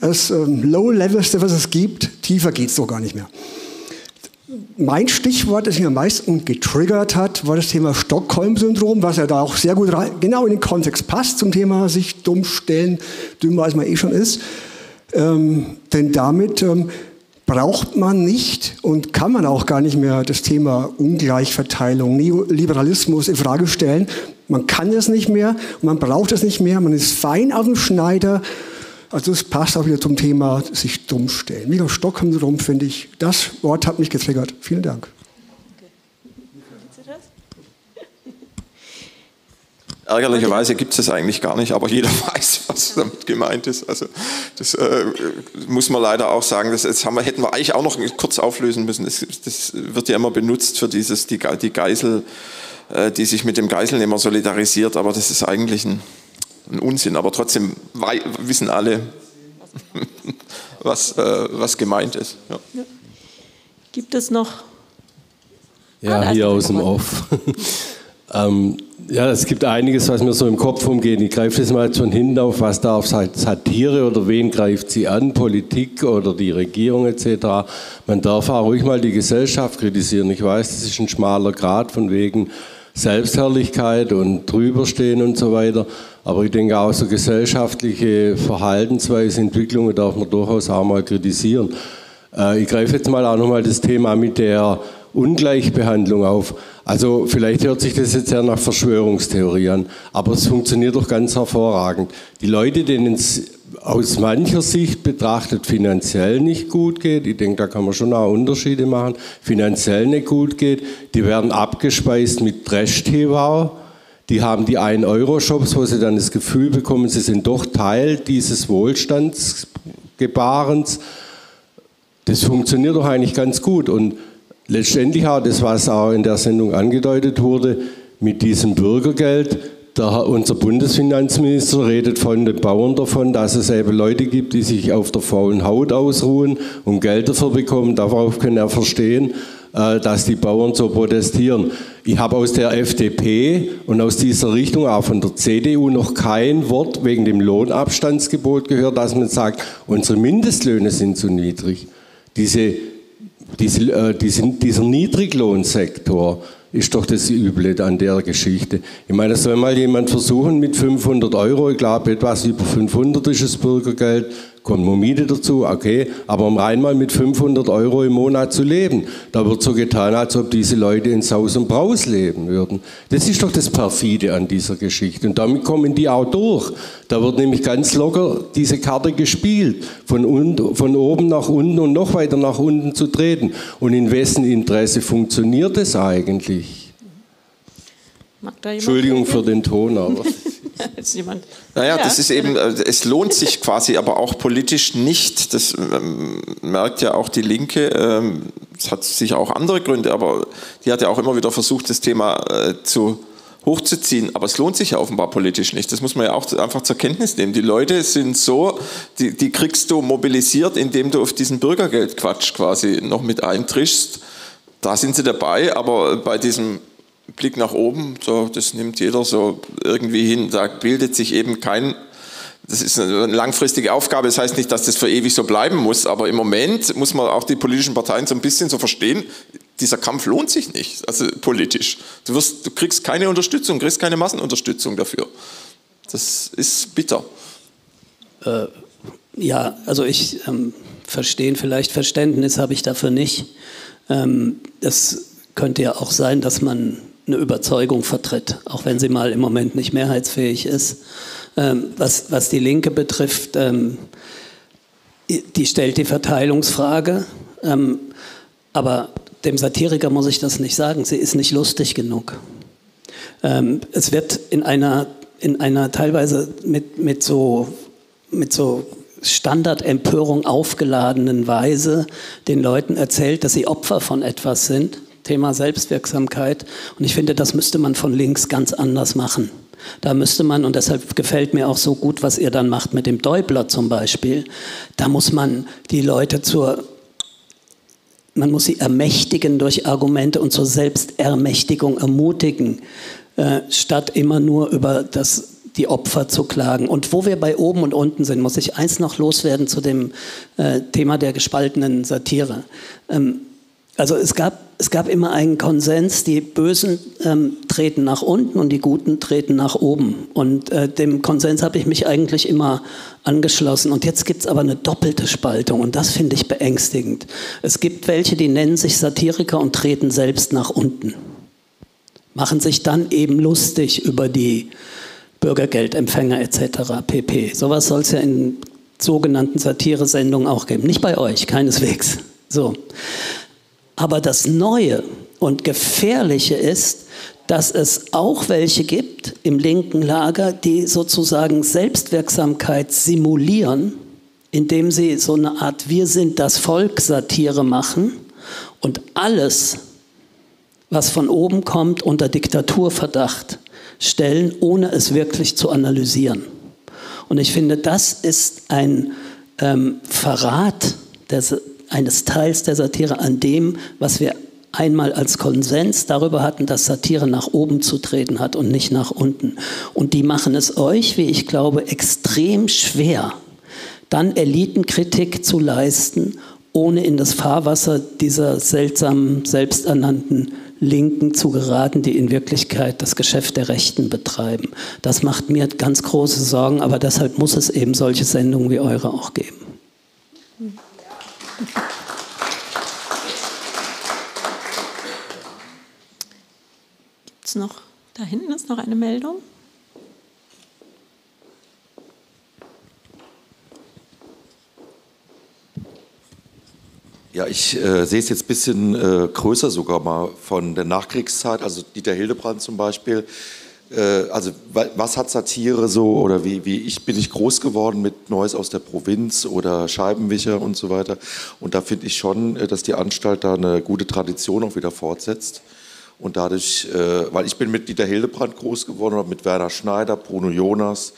das ähm, Low-Levelste, was es gibt. Tiefer geht es doch gar nicht mehr. Mein Stichwort, das mich am meisten getriggert hat, war das Thema Stockholm-Syndrom, was ja da auch sehr gut rein, genau in den Kontext passt zum Thema sich dumm stellen, dümmer als man eh schon ist. Ähm, denn damit ähm, braucht man nicht und kann man auch gar nicht mehr das Thema Ungleichverteilung, Neoliberalismus in Frage stellen. Man kann es nicht mehr, man braucht es nicht mehr, man ist fein auf dem Schneider. Also es passt auch wieder zum Thema sich dumm stellen. Wieder Stockholm rum, finde ich. Das Wort hat mich getriggert. Vielen Dank. Ärgerlicherweise gibt es das eigentlich gar nicht, aber jeder weiß, was damit gemeint ist. Also das äh, muss man leider auch sagen. Das, das wir, hätten wir eigentlich auch noch kurz auflösen müssen. Das, das wird ja immer benutzt für dieses die, die Geisel, äh, die sich mit dem Geiselnehmer solidarisiert, aber das ist eigentlich ein, ein Unsinn. Aber trotzdem wissen alle, was, äh, was gemeint ist. Ja. Gibt es noch? Ja, ah, hier aus dem Off. ähm, ja, es gibt einiges, was mir so im Kopf umgeht. Ich greife das mal von hinten auf, was darf Satire oder wen greift sie an, Politik oder die Regierung etc. Man darf auch ruhig mal die Gesellschaft kritisieren. Ich weiß, das ist ein schmaler Grad von wegen Selbstherrlichkeit und drüberstehen und so weiter. Aber ich denke auch so gesellschaftliche Verhaltensweise, Entwicklungen darf man durchaus auch mal kritisieren. Äh, ich greife jetzt mal auch nochmal das Thema mit der Ungleichbehandlung auf. Also vielleicht hört sich das jetzt ja nach Verschwörungstheorie an, aber es funktioniert doch ganz hervorragend. Die Leute, denen es aus mancher Sicht betrachtet finanziell nicht gut geht, ich denke, da kann man schon auch Unterschiede machen, finanziell nicht gut geht, die werden abgespeist mit Trash-TV, die haben die 1-Euro-Shops, wo sie dann das Gefühl bekommen, sie sind doch Teil dieses Wohlstandsgebarens. Das funktioniert doch eigentlich ganz gut und letztendlich auch das, was auch in der Sendung angedeutet wurde, mit diesem Bürgergeld. Der, unser Bundesfinanzminister redet von den Bauern davon, dass es eben Leute gibt, die sich auf der faulen Haut ausruhen und Geld dafür bekommen. Darauf kann er verstehen, äh, dass die Bauern so protestieren. Ich habe aus der FDP und aus dieser Richtung, auch von der CDU, noch kein Wort wegen dem Lohnabstandsgebot gehört, dass man sagt, unsere Mindestlöhne sind zu niedrig. Diese diese, äh, diesen, dieser Niedriglohnsektor ist doch das Üble an der Geschichte. Ich meine, soll mal jemand versuchen mit 500 Euro, ich glaube etwas über 500 ist das Bürgergeld, kommt Miete dazu, okay, aber um einmal mit 500 Euro im Monat zu leben, da wird so getan, als ob diese Leute in Saus und Braus leben würden. Das ist doch das Perfide an dieser Geschichte und damit kommen die auch durch. Da wird nämlich ganz locker diese Karte gespielt, von, un von oben nach unten und noch weiter nach unten zu treten. Und in wessen Interesse funktioniert es eigentlich? Entschuldigung für den Ton, aber... Jemand? Naja, ja. das ist eben, äh, es lohnt sich quasi, aber auch politisch nicht. Das ähm, merkt ja auch die Linke. Ähm, es hat sicher auch andere Gründe, aber die hat ja auch immer wieder versucht, das Thema äh, zu hochzuziehen. Aber es lohnt sich ja offenbar politisch nicht. Das muss man ja auch einfach zur Kenntnis nehmen. Die Leute sind so, die, die kriegst du mobilisiert, indem du auf diesen Bürgergeldquatsch quasi noch mit eintrischst. Da sind sie dabei, aber bei diesem Blick nach oben, so, das nimmt jeder so irgendwie hin. Da bildet sich eben kein, das ist eine langfristige Aufgabe. Das heißt nicht, dass das für ewig so bleiben muss, aber im Moment muss man auch die politischen Parteien so ein bisschen so verstehen, dieser Kampf lohnt sich nicht, also politisch. Du, wirst, du kriegst keine Unterstützung, kriegst keine Massenunterstützung dafür. Das ist bitter. Äh, ja, also ich ähm, verstehen, vielleicht Verständnis habe ich dafür nicht. Ähm, das könnte ja auch sein, dass man eine Überzeugung vertritt, auch wenn sie mal im Moment nicht mehrheitsfähig ist. Ähm, was, was die Linke betrifft, ähm, die stellt die Verteilungsfrage, ähm, aber dem Satiriker muss ich das nicht sagen, sie ist nicht lustig genug. Ähm, es wird in einer, in einer teilweise mit, mit so, mit so Standardempörung aufgeladenen Weise den Leuten erzählt, dass sie Opfer von etwas sind Thema Selbstwirksamkeit. Und ich finde, das müsste man von links ganz anders machen. Da müsste man, und deshalb gefällt mir auch so gut, was ihr dann macht mit dem Deubler zum Beispiel, da muss man die Leute zur, man muss sie ermächtigen durch Argumente und zur Selbstermächtigung ermutigen, äh, statt immer nur über das, die Opfer zu klagen. Und wo wir bei oben und unten sind, muss ich eins noch loswerden zu dem äh, Thema der gespaltenen Satire. Ähm, Also es gab, es gab immer einen Konsens, die Bösen ähm, treten nach unten und die Guten treten nach oben. Und äh, dem Konsens habe ich mich eigentlich immer angeschlossen. Und jetzt gibt es aber eine doppelte Spaltung und das finde ich beängstigend. Es gibt welche, die nennen sich Satiriker und treten selbst nach unten. Machen sich dann eben lustig über die Bürgergeldempfänger etc. pp. Sowas soll es ja in sogenannten Satiresendungen auch geben. Nicht bei euch, keineswegs. So. Aber das Neue und Gefährliche ist, dass es auch welche gibt im linken Lager, die sozusagen Selbstwirksamkeit simulieren, indem sie so eine Art Wir sind das Volk Satire machen und alles, was von oben kommt, unter Diktaturverdacht stellen, ohne es wirklich zu analysieren. Und ich finde, das ist ein ähm, Verrat des, eines Teils der Satire an dem, was wir einmal als Konsens darüber hatten, dass Satire nach oben zu treten hat und nicht nach unten. Und die machen es euch, wie ich glaube, extrem schwer, dann Elitenkritik zu leisten, ohne in das Fahrwasser dieser seltsamen, selbsternannten Linken zu geraten, die in Wirklichkeit das Geschäft der Rechten betreiben. Das macht mir ganz große Sorgen, aber deshalb muss es eben solche Sendungen wie eure auch geben. Gibt es noch, da hinten ist noch eine Meldung? Ja, ich äh, sehe es jetzt ein bisschen äh, größer sogar mal von der Nachkriegszeit, also Dieter Hildebrand zum Beispiel. Äh, also was hat Satire so oder wie, wie ich bin ich groß geworden mit Neues aus der Provinz oder Scheibenwischer und so weiter. Und da finde ich schon, äh, dass die Anstalt da eine gute Tradition auch wieder fortsetzt. Und dadurch, äh, weil ich bin mit Dieter Hildebrand groß geworden oder mit Werner Schneider, Bruno Jonas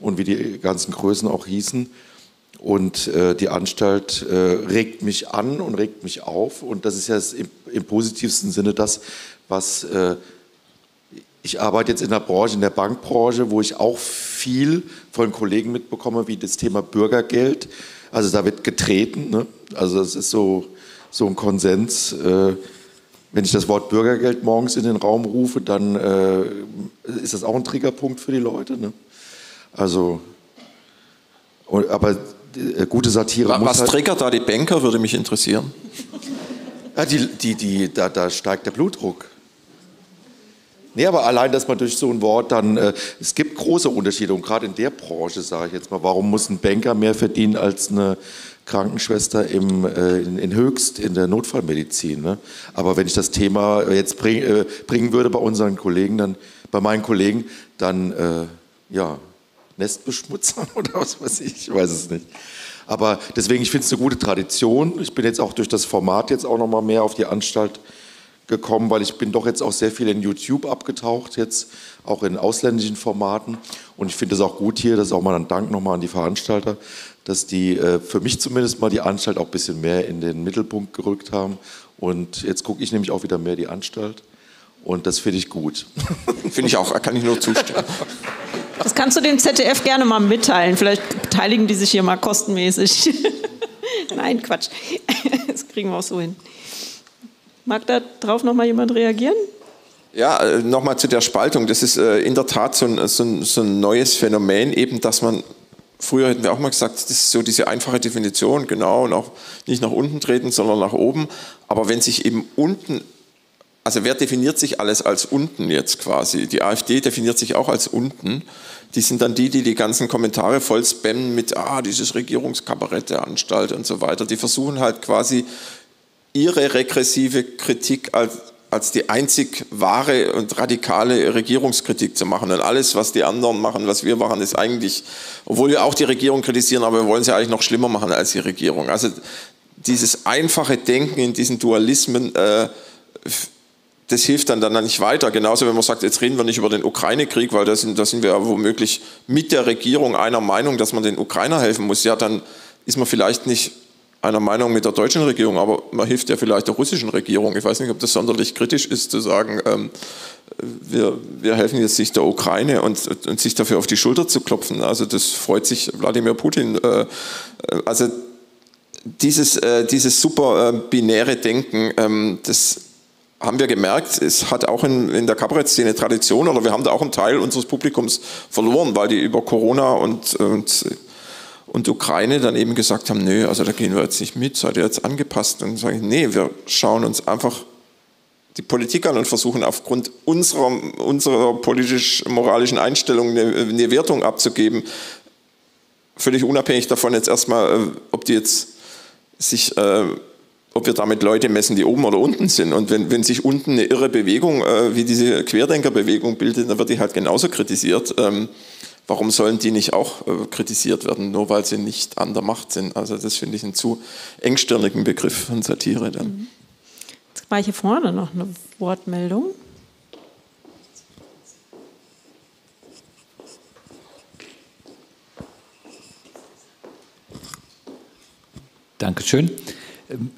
und wie die ganzen Größen auch hießen. Und die Anstalt regt mich an und regt mich auf. Und das ist ja im, im, positivsten Sinne das, was ich arbeite jetzt in der Branche, in der Bankbranche, wo ich auch viel von Kollegen mitbekomme, wie das Thema Bürgergeld. Also da wird getreten. Ne? Also das ist so, so ein Konsens. Äh, wenn ich das Wort Bürgergeld morgens in den Raum rufe, dann äh, ist das auch ein Triggerpunkt für die Leute. Ne? Also, aber äh, gute Satire was, muss. Was halt triggert da die Banker, würde mich interessieren. Ja, die, die, die, da, da steigt der Blutdruck. Nee, aber allein, dass man durch so ein Wort dann, äh, es gibt große Unterschiede und gerade in der Branche sage ich jetzt mal, warum muss ein Banker mehr verdienen als eine Krankenschwester im, äh, in, in, Höchst in der Notfallmedizin? Ne? Aber wenn ich das Thema jetzt bring, äh, bringen würde bei unseren Kollegen, dann, bei meinen Kollegen, dann, äh, ja, Nestbeschmutzer oder was weiß ich, ich weiß es nicht. Aber deswegen, ich finde es eine gute Tradition. Ich bin jetzt auch durch das Format jetzt auch noch mal mehr auf die Anstalt gekommen, weil ich bin doch jetzt auch sehr viel in YouTube abgetaucht, jetzt auch in ausländischen Formaten. Und ich finde es auch gut hier, das ist auch mal ein Dank nochmal an die Veranstalter, dass die äh, für mich zumindest mal die Anstalt auch ein bisschen mehr in den Mittelpunkt gerückt haben. Und jetzt gucke ich nämlich auch wieder mehr die Anstalt. Und das finde ich gut. finde ich auch, kann ich nur zustimmen. Das kannst du dem ZDF gerne mal mitteilen. Vielleicht beteiligen die sich hier mal kostenmäßig. Nein, Quatsch. Das kriegen wir auch so hin. Mag da drauf noch mal jemand reagieren? Ja, äh, nochmal zu der Spaltung. Das ist äh, in der Tat so ein, so, ein, so ein, neues Phänomen, eben, dass man, früher hätten wir auch mal gesagt, das ist so diese einfache Definition, genau, und auch nicht nach unten treten, sondern nach oben. Aber wenn sich eben unten also wer definiert sich alles als unten jetzt quasi? Die AfD definiert sich auch als unten. Die sind dann die, die die ganzen Kommentare voll spammen mit, ah, dieses Regierungskabarett der Anstalt und so weiter. Die versuchen halt quasi ihre regressive Kritik als, als die einzig wahre und radikale Regierungskritik zu machen. Und alles, was die anderen machen, was wir machen, ist eigentlich, obwohl wir auch die Regierung kritisieren, aber wir wollen sie eigentlich noch schlimmer machen als die Regierung. Also dieses einfache Denken in diesen Dualismen, äh, das hilft dann, dann nicht weiter. Genauso, wenn man sagt, jetzt reden wir nicht über den Ukraine-Krieg, weil da sind, da sind wir womöglich mit der Regierung einer Meinung, dass man den Ukrainer helfen muss. Ja, dann ist man vielleicht nicht einer Meinung mit der deutschen Regierung, aber man hilft ja vielleicht der russischen Regierung. Ich weiß nicht, ob das sonderlich kritisch ist, zu sagen, ähm, wir, wir helfen jetzt sich der Ukraine und, und, sich dafür auf die Schulter zu klopfen. Also das freut sich Wladimir Putin. Äh, also dieses, äh, dieses super äh, binäre Denken, ähm, das haben wir gemerkt, es hat auch in, in der Kabarettszene Tradition oder wir haben da auch einen Teil unseres Publikums verloren, weil die über Corona und, und, und Ukraine dann eben gesagt haben, nö, also da gehen wir jetzt nicht mit, seid ihr jetzt angepasst? Und sage ich, nee, wir schauen uns einfach die Politik an und versuchen aufgrund unserer, unserer politisch-moralischen Einstellung eine, eine Wertung abzugeben, völlig unabhängig davon jetzt erstmal, äh, ob die jetzt sich äh, ob wir damit Leute messen, die oben oder unten sind. Und wenn, wenn sich unten eine irre Bewegung äh, wie diese Querdenkerbewegung bildet, dann wird die halt genauso kritisiert. Ähm, warum sollen die nicht auch äh, kritisiert werden, nur weil sie nicht an der Macht sind? Also das finde ich einen zu engstirnigen Begriff von Satire dann. Mhm. Jetzt war hier vorne noch eine Wortmeldung. Dankeschön.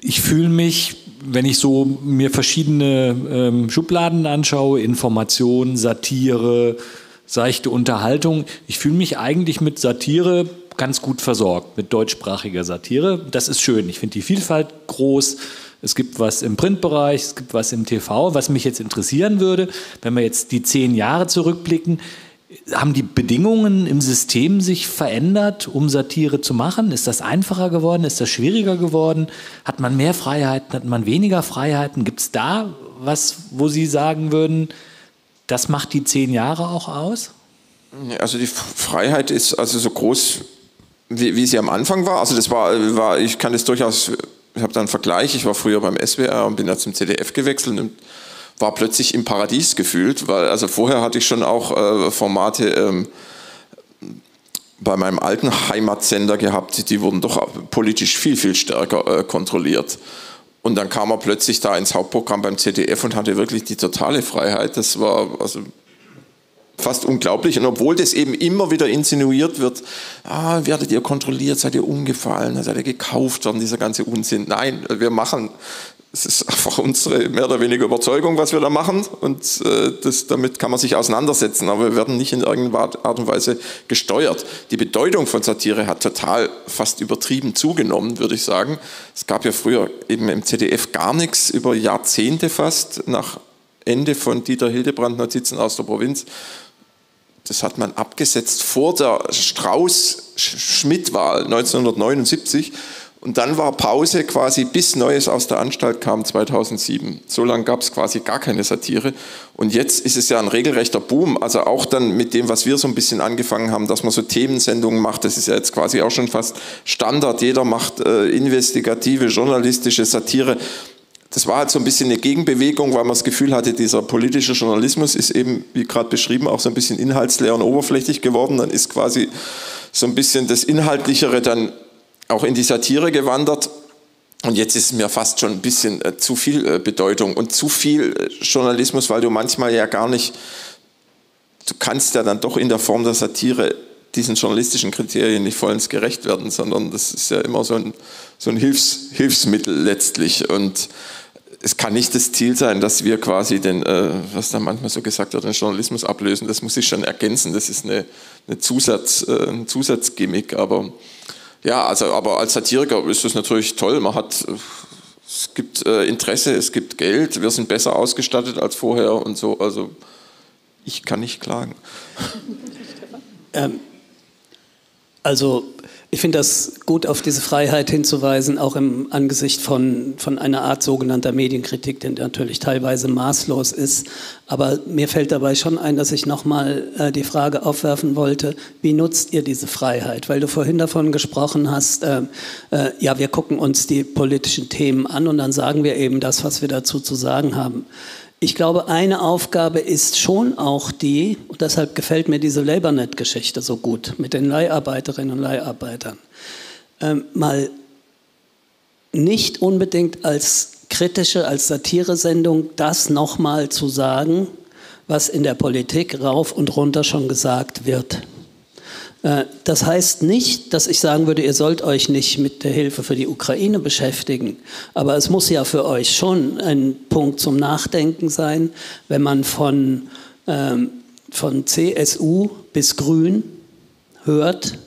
Ich fühle mich, wenn ich so mir verschiedene ähm, Schubladen anschaue, Information, Satire, seichte Unterhaltung, ich fühle mich eigentlich mit Satire ganz gut versorgt, mit deutschsprachiger Satire. Das ist schön. Ich finde die Vielfalt groß. Es gibt was im Printbereich, es gibt was im TV. Was mich jetzt interessieren würde, wenn wir jetzt die zehn Jahre zurückblicken, haben die Bedingungen im System sich verändert, um Satire zu machen? Ist das einfacher geworden? Ist das schwieriger geworden? Hat man mehr Freiheiten? Hat man weniger Freiheiten? Gibt es da was, wo Sie sagen würden, das macht die zehn Jahre auch aus? Also die Freiheit ist also so groß, wie, wie sie am Anfang war. Also das war, war ich kann das durchaus, ich habe da einen Vergleich. Ich war früher beim SWR und bin dann zum ZDF gewechselt und war plötzlich im Paradies gefühlt, weil also vorher hatte ich schon auch äh, Formate ähm, bei meinem alten Heimatsender gehabt, die wurden doch politisch viel, viel stärker äh, kontrolliert. Und dann kam er plötzlich da ins Hauptprogramm beim ZDF und hatte wirklich die totale Freiheit. Das war also fast unglaublich. Und obwohl das eben immer wieder insinuiert wird, ah, werdet ihr kontrolliert, seid ihr umgefallen, seid ihr gekauft worden, dieser ganze Unsinn. Nein, wir machen es ist einfach unsere mehr oder weniger Überzeugung, was wir da machen und äh, das, damit kann man sich auseinandersetzen, aber wir werden nicht in irgendeiner Art und Weise gesteuert. Die Bedeutung von Satire hat total fast übertrieben zugenommen, würde ich sagen. Es gab ja früher eben im ZDF gar nichts, über Jahrzehnte fast, nach Ende von Dieter Hildebrand Notizen aus der Provinz. Das hat man abgesetzt vor der Strauß-Schmidt-Wahl 1979 und dann war Pause quasi bis Neues aus der Anstalt kam 2007. So lange gab es quasi gar keine Satire. Und jetzt ist es ja ein regelrechter Boom. Also auch dann mit dem, was wir so ein bisschen angefangen haben, dass man so Themensendungen macht. Das ist ja jetzt quasi auch schon fast Standard. Jeder macht äh, investigative, journalistische Satire. Das war halt so ein bisschen eine Gegenbewegung, weil man das Gefühl hatte, dieser politische Journalismus ist eben, wie gerade beschrieben, auch so ein bisschen inhaltsleer und oberflächlich geworden. Dann ist quasi so ein bisschen das Inhaltlichere dann auch in die Satire gewandert. Und jetzt ist mir fast schon ein bisschen äh, zu viel äh, Bedeutung und zu viel äh, Journalismus, weil du manchmal ja gar nicht, du kannst ja dann doch in der Form der Satire diesen journalistischen Kriterien nicht vollends gerecht werden, sondern das ist ja immer so ein, so ein Hilfs, Hilfsmittel letztlich. Und es kann nicht das Ziel sein, dass wir quasi den, was da manchmal so gesagt wird, den Journalismus ablösen. Das muss sich schon ergänzen. Das ist eine, eine Zusatz, ein Zusatzgimmick. Aber ja, also aber als Satiriker ist das natürlich toll. Man hat, es gibt äh, Interesse, es gibt Geld, wir sind besser ausgestattet als vorher und so. Also ich kann nicht klagen. Ähm, also ich finde das gut, auf diese Freiheit hinzuweisen, auch im Angesicht von, von einer Art sogenannter Medienkritik, die natürlich teilweise maßlos ist. Aber mir fällt dabei schon ein, dass ich nochmal äh, die Frage aufwerfen wollte, wie nutzt ihr diese Freiheit? Weil du vorhin davon gesprochen hast, äh, äh, ja, wir gucken uns die politischen Themen an und dann sagen wir eben das, was wir dazu zu sagen haben. Ich glaube, eine Aufgabe ist schon auch die, und deshalb gefällt mir diese LabourNet-Geschichte so gut mit den Leiharbeiterinnen und Leiharbeitern, ähm, mal nicht unbedingt als kritische, als Satiresendung das nochmal zu sagen, was in der Politik rauf und runter schon gesagt wird. Äh, das heißt nicht, dass ich sagen würde, ihr sollt euch nicht mit der Hilfe für die Ukraine beschäftigen. Aber es muss ja für euch schon ein Punkt zum Nachdenken sein, wenn man von, ähm, von CSU bis Grün hört,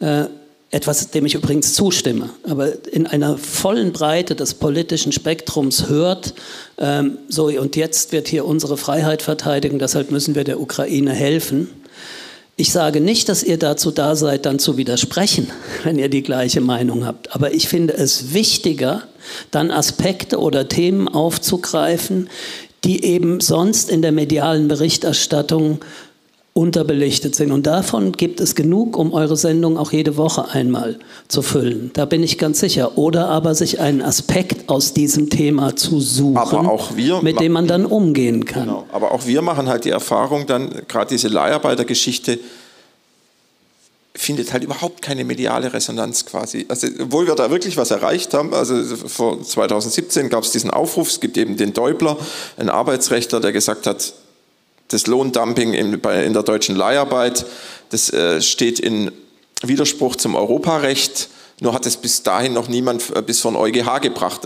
äh, etwas, dem ich übrigens zustimme, aber in einer vollen Breite des politischen Spektrums hört, ähm, so und jetzt wird hier unsere Freiheit verteidigen, deshalb müssen wir der Ukraine helfen. Ich sage nicht, dass ihr dazu da seid, dann zu widersprechen, wenn ihr die gleiche Meinung habt. Aber ich finde es wichtiger, dann Aspekte oder Themen aufzugreifen, die eben sonst in der medialen Berichterstattung unterbelichtet sind. Und davon gibt es genug, um eure Sendung auch jede Woche einmal zu füllen. Da bin ich ganz sicher. Oder aber sich einen Aspekt aus diesem Thema zu suchen, mit dem man dann umgehen kann. Genau. Aber auch wir machen halt die Erfahrung, dann gerade diese Leiharbeitergeschichte findet halt überhaupt keine mediale Resonanz quasi. Also, obwohl wir da wirklich was erreicht haben, also vor 2017 gab es diesen Aufruf, es gibt eben den Deubler, ein Arbeitsrechtler, der gesagt hat, das Lohndumping in, bei, in der deutschen Leiharbeit, das äh, steht in Widerspruch zum Europarecht. Nur hat es bis dahin noch niemand äh, bis von EuGH gebracht.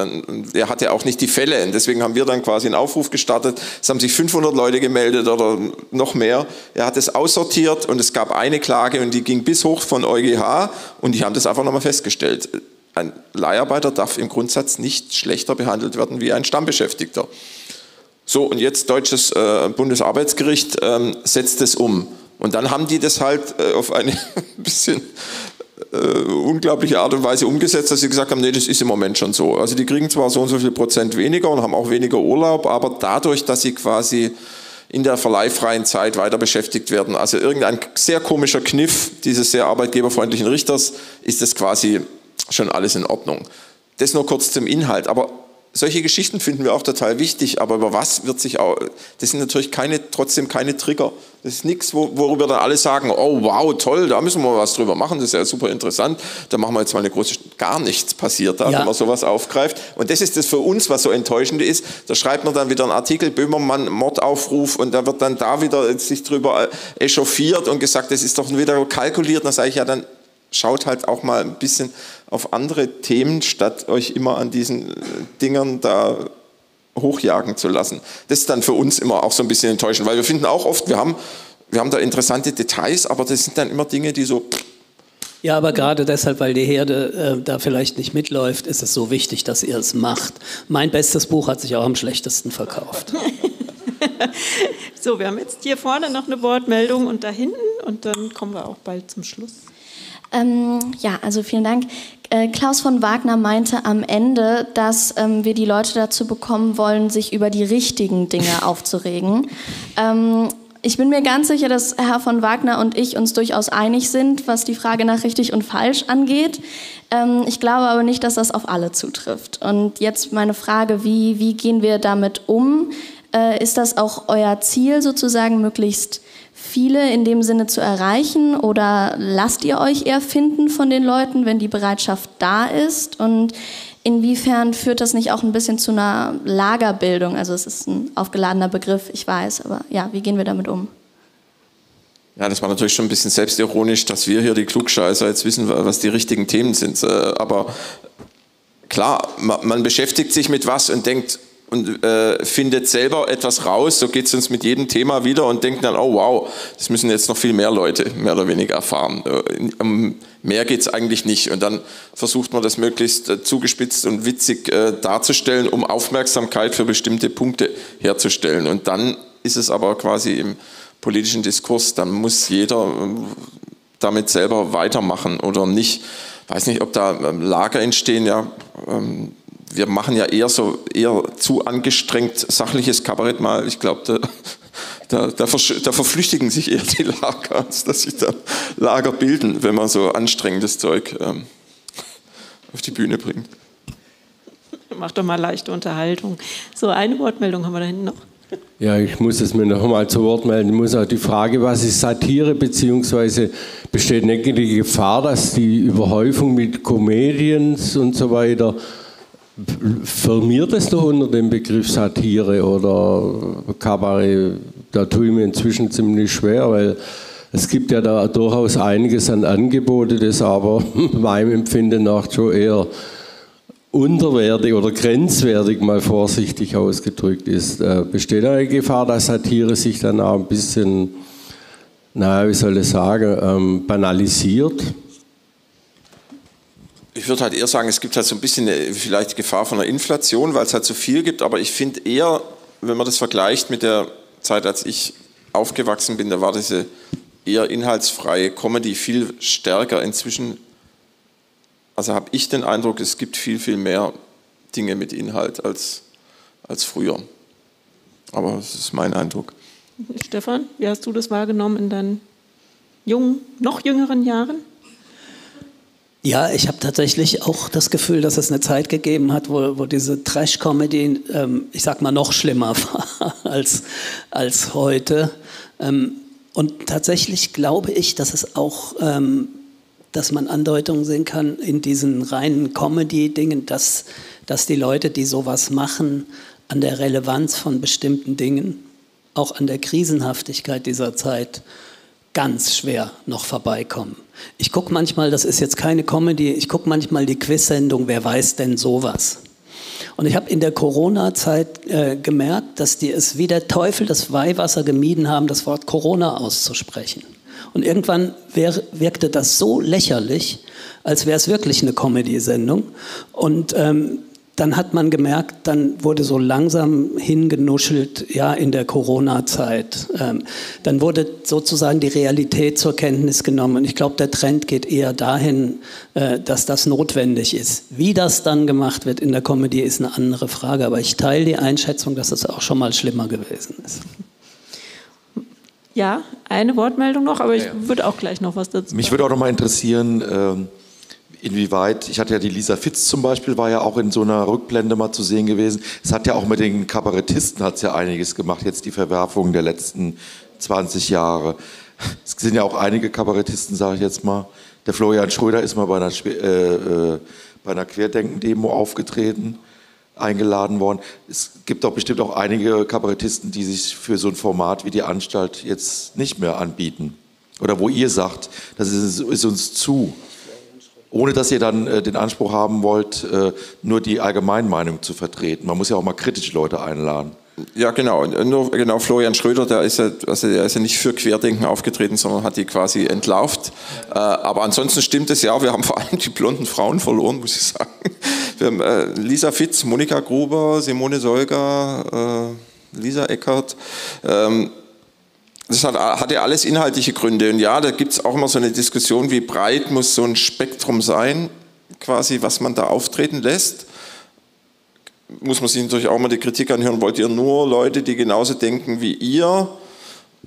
Er hatte auch nicht die Fälle. Und deswegen haben wir dann quasi einen Aufruf gestartet. Es haben sich 500 Leute gemeldet oder noch mehr. Er hat es aussortiert und es gab eine Klage und die ging bis hoch von EuGH und die haben das einfach nochmal festgestellt. Ein Leiharbeiter darf im Grundsatz nicht schlechter behandelt werden wie ein Stammbeschäftigter. So, und jetzt deutsches äh, Bundesarbeitsgericht ähm, setzt es um. Und dann haben die das halt äh, auf eine bisschen äh, unglaubliche Art und Weise umgesetzt, dass sie gesagt haben, nee, das ist im Moment schon so. Also die kriegen zwar so und so viel Prozent weniger und haben auch weniger Urlaub, aber dadurch, dass sie quasi in der verleihfreien Zeit weiter beschäftigt werden, also irgendein sehr komischer Kniff dieses sehr arbeitgeberfreundlichen Richters, ist das quasi schon alles in Ordnung. Das nur kurz zum Inhalt. Aber solche Geschichten finden wir auch total wichtig, aber über was wird sich auch, das sind natürlich keine, trotzdem keine Trigger. Das ist nichts, worüber dann alle sagen, oh wow, toll, da müssen wir was drüber machen, das ist ja super interessant, da machen wir jetzt mal eine große, gar nichts passiert da, ja. wenn man sowas aufgreift. Und das ist das für uns, was so enttäuschend ist, da schreibt man dann wieder einen Artikel, Böhmermann, Mordaufruf und da wird dann da wieder sich drüber echauffiert und gesagt, das ist doch wieder kalkuliert, da sage ich ja dann, schaut halt auch mal ein bisschen auf andere Themen, statt euch immer an diesen äh, Dingern da hochjagen zu lassen. Das ist dann für uns immer auch so ein bisschen enttäuschend, weil wir finden auch oft, wir haben, wir haben da interessante Details, aber das sind dann immer Dinge, die so... Ja, aber gerade deshalb, weil die Herde äh, da vielleicht nicht mitläuft, ist es so wichtig, dass ihr es macht. Mein bestes Buch hat sich auch am schlechtesten verkauft. so, wir haben jetzt hier vorne noch eine Wortmeldung und da hinten und dann kommen wir auch bald zum Schluss. Ähm, ja, also vielen Dank. Äh, Klaus von Wagner meinte am Ende, dass ähm, wir die Leute dazu bekommen wollen, sich über die richtigen Dinge aufzuregen. Ähm, ich bin mir ganz sicher, dass Herr von Wagner und ich uns durchaus einig sind, was die Frage nach richtig und falsch angeht. Ähm, ich glaube aber nicht, dass das auf alle zutrifft. Und jetzt meine Frage, wie, wie gehen wir damit um? Äh, ist das auch euer Ziel sozusagen, möglichst viele in dem Sinne zu erreichen oder lasst ihr euch eher finden von den Leuten, wenn die Bereitschaft da ist? Und inwiefern führt das nicht auch ein bisschen zu einer Lagerbildung? Also es ist ein aufgeladener Begriff, ich weiß, aber ja, wie gehen wir damit um? Ja, das war natürlich schon ein bisschen selbstironisch, dass wir hier die Klugscheißer jetzt wissen, was die richtigen Themen sind. Äh, aber klar, man beschäftigt sich mit was und denkt, und äh, findet selber etwas raus, so geht es uns mit jedem Thema wieder und denkt dann, oh wow, das müssen jetzt noch viel mehr Leute mehr oder weniger erfahren. Äh, um mehr geht es eigentlich nicht. Und dann versucht man das möglichst äh, zugespitzt und witzig äh, darzustellen, um Aufmerksamkeit für bestimmte Punkte herzustellen. Und dann ist es aber quasi im politischen Diskurs, dann muss jeder äh, damit selber weitermachen oder nicht. Ich weiß nicht, ob da ähm, Lager entstehen, ja. Ähm, wir machen ja eher so eher zu angestrengt sachliches Kabarett mal. Ich glaube, da, da, da, da, verflüchtigen sich eher die Lager, als dass sich da Lager bilden, wenn man so anstrengendes Zeug ähm, auf die Bühne bringt. Mach doch mal leichte Unterhaltung. So, eine Wortmeldung haben wir da hinten noch. Ja, ich muss es mir noch einmal zu Wort melden. Ich muss auch die Frage, was ist Satire, beziehungsweise besteht nicht die Gefahr, dass die Überhäufung mit Comedians und so weiter firmiert es doch unter dem Begriff Satire oder Kabarett. Da tue ich mir inzwischen ziemlich schwer, weil es gibt ja da durchaus einiges an Angebote, das aber meinem Empfinden nach schon eher unterwertig oder grenzwertig mal vorsichtig ausgedrückt ist. Äh, besteht eine Gefahr, dass Satire sich dann auch ein bisschen, naja, wie soll ich sagen, ähm, banalisiert? Ich würde halt eher sagen, es gibt halt so ein bisschen eine, vielleicht Gefahr von einer Inflation, weil es halt so viel gibt. Aber ich finde eher, wenn man das vergleicht mit der Zeit, als ich aufgewachsen bin, da war diese eher inhaltsfreie Comedy viel stärker. Inzwischen, also habe ich den Eindruck, es gibt viel, viel mehr Dinge mit Inhalt als, als früher. Aber das ist mein Eindruck. Stefan, wie hast du das wahrgenommen in deinen jungen, noch jüngeren Jahren? Ja, ich habe tatsächlich auch das Gefühl, dass es eine Zeit gegeben hat, wo, wo diese Trash-Comedy, ähm, ich sag mal, noch schlimmer war als, als heute. Ähm, und tatsächlich glaube ich, dass es auch, ähm, dass man Andeutungen sehen kann in diesen reinen Comedy-Dingen, dass, dass die Leute, die sowas machen, an der Relevanz von bestimmten Dingen, auch an der Krisenhaftigkeit dieser Zeit ganz schwer noch vorbeikommen. Ich gucke manchmal, das ist jetzt keine Comedy, ich gucke manchmal die Quiz-Sendung, wer weiß denn sowas? Und ich habe in der Corona-Zeit äh, gemerkt, dass die es wie der Teufel das Weihwasser gemieden haben, das Wort Corona auszusprechen. Und irgendwann wirkte das so lächerlich, als wäre es wirklich eine Comedy-Sendung. Und ähm, dann hat man gemerkt, dann wurde so langsam hingenuschelt, ja, in der Corona-Zeit. Ähm, dann wurde sozusagen die Realität zur Kenntnis genommen. Und ich glaube, der Trend geht eher dahin, äh, dass das notwendig ist. Wie das dann gemacht wird in der Comedy, ist eine andere Frage. Aber ich teile die Einschätzung, dass es auch schon mal schlimmer gewesen ist. Ja, eine Wortmeldung noch, aber ich würde auch gleich noch was dazu sagen. Mich würde auch noch mal interessieren, ähm inwieweit, ich hatte ja die Lisa Fitz zum Beispiel, war ja auch in so einer Rückblende mal zu sehen gewesen. Es hat ja auch mit den Kabarettisten hat ja einiges gemacht, jetzt die Verwerfungen der letzten 20 Jahre. Es sind ja auch einige Kabarettisten, sage ich jetzt mal. Der Florian Schröder ist mal bei einer, äh, äh, bei einer Querdenken-Demo aufgetreten, eingeladen worden. Es gibt auch bestimmt auch einige Kabarettisten, die sich für so ein Format wie die Anstalt jetzt nicht mehr anbieten. Oder wo ihr sagt, das ist, ist uns zu ohne dass ihr dann äh, den Anspruch haben wollt, äh, nur die Allgemeinmeinung zu vertreten. Man muss ja auch mal kritische Leute einladen. Ja, genau. Nur, genau, Florian Schröder, der ist, ja, also der ist ja nicht für Querdenken aufgetreten, sondern hat die quasi entlauft. Äh, aber ansonsten stimmt es ja, wir haben vor allem die blonden Frauen verloren, muss ich sagen. Wir haben äh, Lisa Fitz, Monika Gruber, Simone Solger, äh, Lisa Eckert. Ähm, das hat, hatte alles inhaltliche Gründe. Und ja, da gibt es auch immer so eine Diskussion, wie breit muss so ein Spektrum sein, quasi, was man da auftreten lässt. Muss man sich natürlich auch mal die Kritik anhören, wollt ihr nur Leute, die genauso denken wie ihr?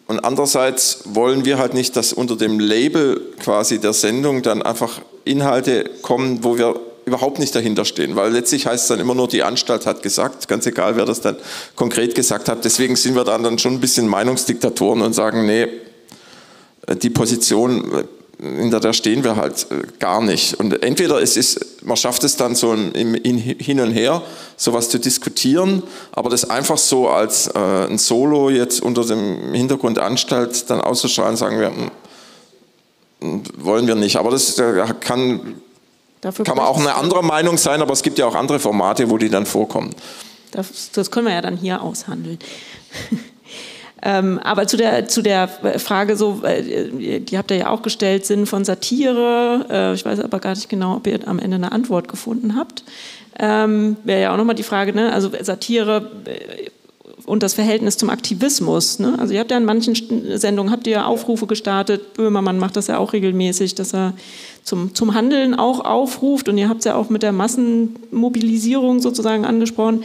Und andererseits wollen wir halt nicht, dass unter dem Label quasi der Sendung dann einfach Inhalte kommen, wo wir überhaupt nicht dahinter stehen, weil letztlich heißt es dann immer nur, die Anstalt hat gesagt, ganz egal, wer das dann konkret gesagt hat. Deswegen sind wir dann, dann schon ein bisschen Meinungsdiktatoren und sagen, nee, die Position, hinter der stehen wir halt äh, gar nicht. Und entweder es ist, man schafft es dann so im, Hin und Her, sowas zu diskutieren, aber das einfach so als äh, ein Solo jetzt unter dem Hintergrund Anstalt dann auszustrahlen, sagen wir, mh, hm, wollen wir nicht. Aber das kann Dafür Kann man auch eine andere Meinung sein, aber es gibt ja auch andere Formate, wo die dann vorkommen. Das, das können wir ja dann hier aushandeln. ähm, aber zu der, zu der Frage, so, äh, die habt ihr ja auch gestellt, Sinn von Satire. Äh, ich weiß aber gar nicht genau, ob ihr am Ende eine Antwort gefunden habt. Ähm, Wäre ja auch nochmal die Frage, ne? also Satire äh, und das Verhältnis zum Aktivismus. Ne? Also ihr habt ja in manchen Sendungen habt ihr Aufrufe gestartet. Böhmermann macht das ja auch regelmäßig, dass er zum, zum Handeln auch aufruft. Und ihr habt es ja auch mit der Massenmobilisierung sozusagen angesprochen.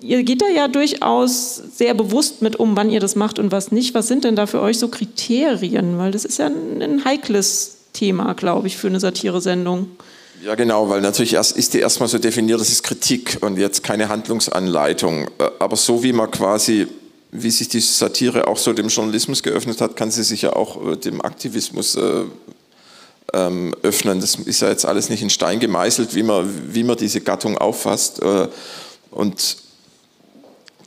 Ihr geht da ja durchaus sehr bewusst mit um, wann ihr das macht und was nicht. Was sind denn da für euch so Kriterien? Weil das ist ja ein, ein heikles Thema, glaube ich, für eine Satiresendung. Ja, genau, weil natürlich erst ist die erstmal so definiert, das ist Kritik und jetzt keine Handlungsanleitung. Äh, aber so wie man quasi, wie sich die Satire auch so dem Journalismus geöffnet hat, kann sie sich ja auch äh, dem Aktivismus äh, ähm, öffnen. Das ist ja jetzt alles nicht in Stein gemeißelt, wie man, wie man diese Gattung auffasst. und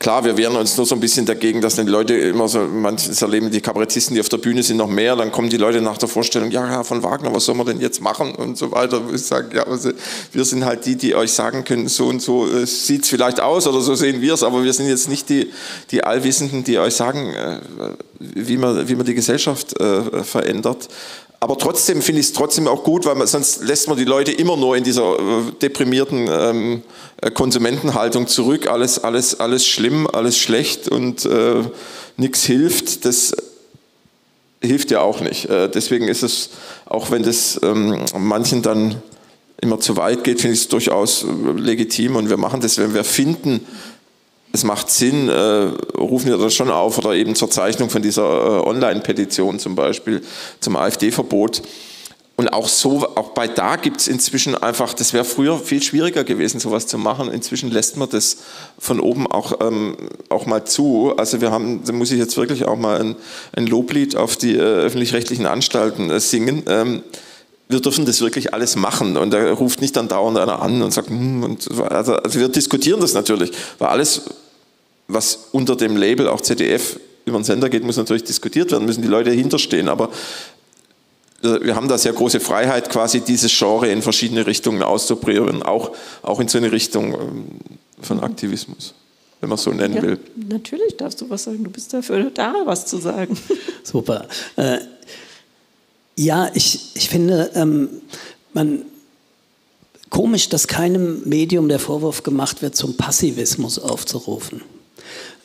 Klar, wir wehren uns nur so ein bisschen dagegen, dass die Leute immer so, manches erleben die Kabarettisten, die auf der Bühne sind, noch mehr, dann kommen die Leute nach der Vorstellung, ja, Herr von Wagner, was soll man denn jetzt machen und so weiter. Ich sage, ja, also, wir sind halt die, die euch sagen können, so und so äh, sieht es vielleicht aus oder so sehen wir es, aber wir sind jetzt nicht die, die Allwissenden, die euch sagen, äh, wie, man, wie man die Gesellschaft äh, verändert. Aber trotzdem finde ich es trotzdem auch gut, weil man, sonst lässt man die Leute immer nur in dieser äh, deprimierten ähm, äh, Konsumentenhaltung zurück. Alles, alles, alles schlimm, alles schlecht und äh, nichts hilft. Das hilft ja auch nicht. Äh, deswegen ist es, auch wenn das ähm, manchen dann immer zu weit geht, finde ich es durchaus äh, legitim und wir machen das, wenn wir finden, es macht Sinn, äh, rufen wir das schon auf oder eben zur Zeichnung von dieser äh, Online-Petition zum Beispiel zum AfD-Verbot. Und auch so, auch bei da gibt es inzwischen einfach, das wäre früher viel schwieriger gewesen, sowas zu machen. Inzwischen lässt man das von oben auch, ähm, auch mal zu. Also wir haben, da muss ich jetzt wirklich auch mal ein, ein Loblied auf die äh, öffentlich-rechtlichen Anstalten äh, singen. Ähm, wir dürfen das wirklich alles machen. Und da ruft nicht dann dauernd einer an und sagt, hm, und, also, also wir diskutieren das natürlich, weil alles was unter dem Label auch ZDF über den Sender geht, muss natürlich diskutiert werden, müssen die Leute hinterstehen. Aber wir haben da sehr große Freiheit, quasi dieses Genre in verschiedene Richtungen auszuprobieren, auch, auch in so eine Richtung ähm, von Aktivismus, wenn man so nennen ja, will. Natürlich darfst du was sagen, du bist dafür da, was zu sagen. Super. Äh, ja, ich, ich finde, ähm, man, komisch, dass keinem Medium der Vorwurf gemacht wird, zum Passivismus aufzurufen.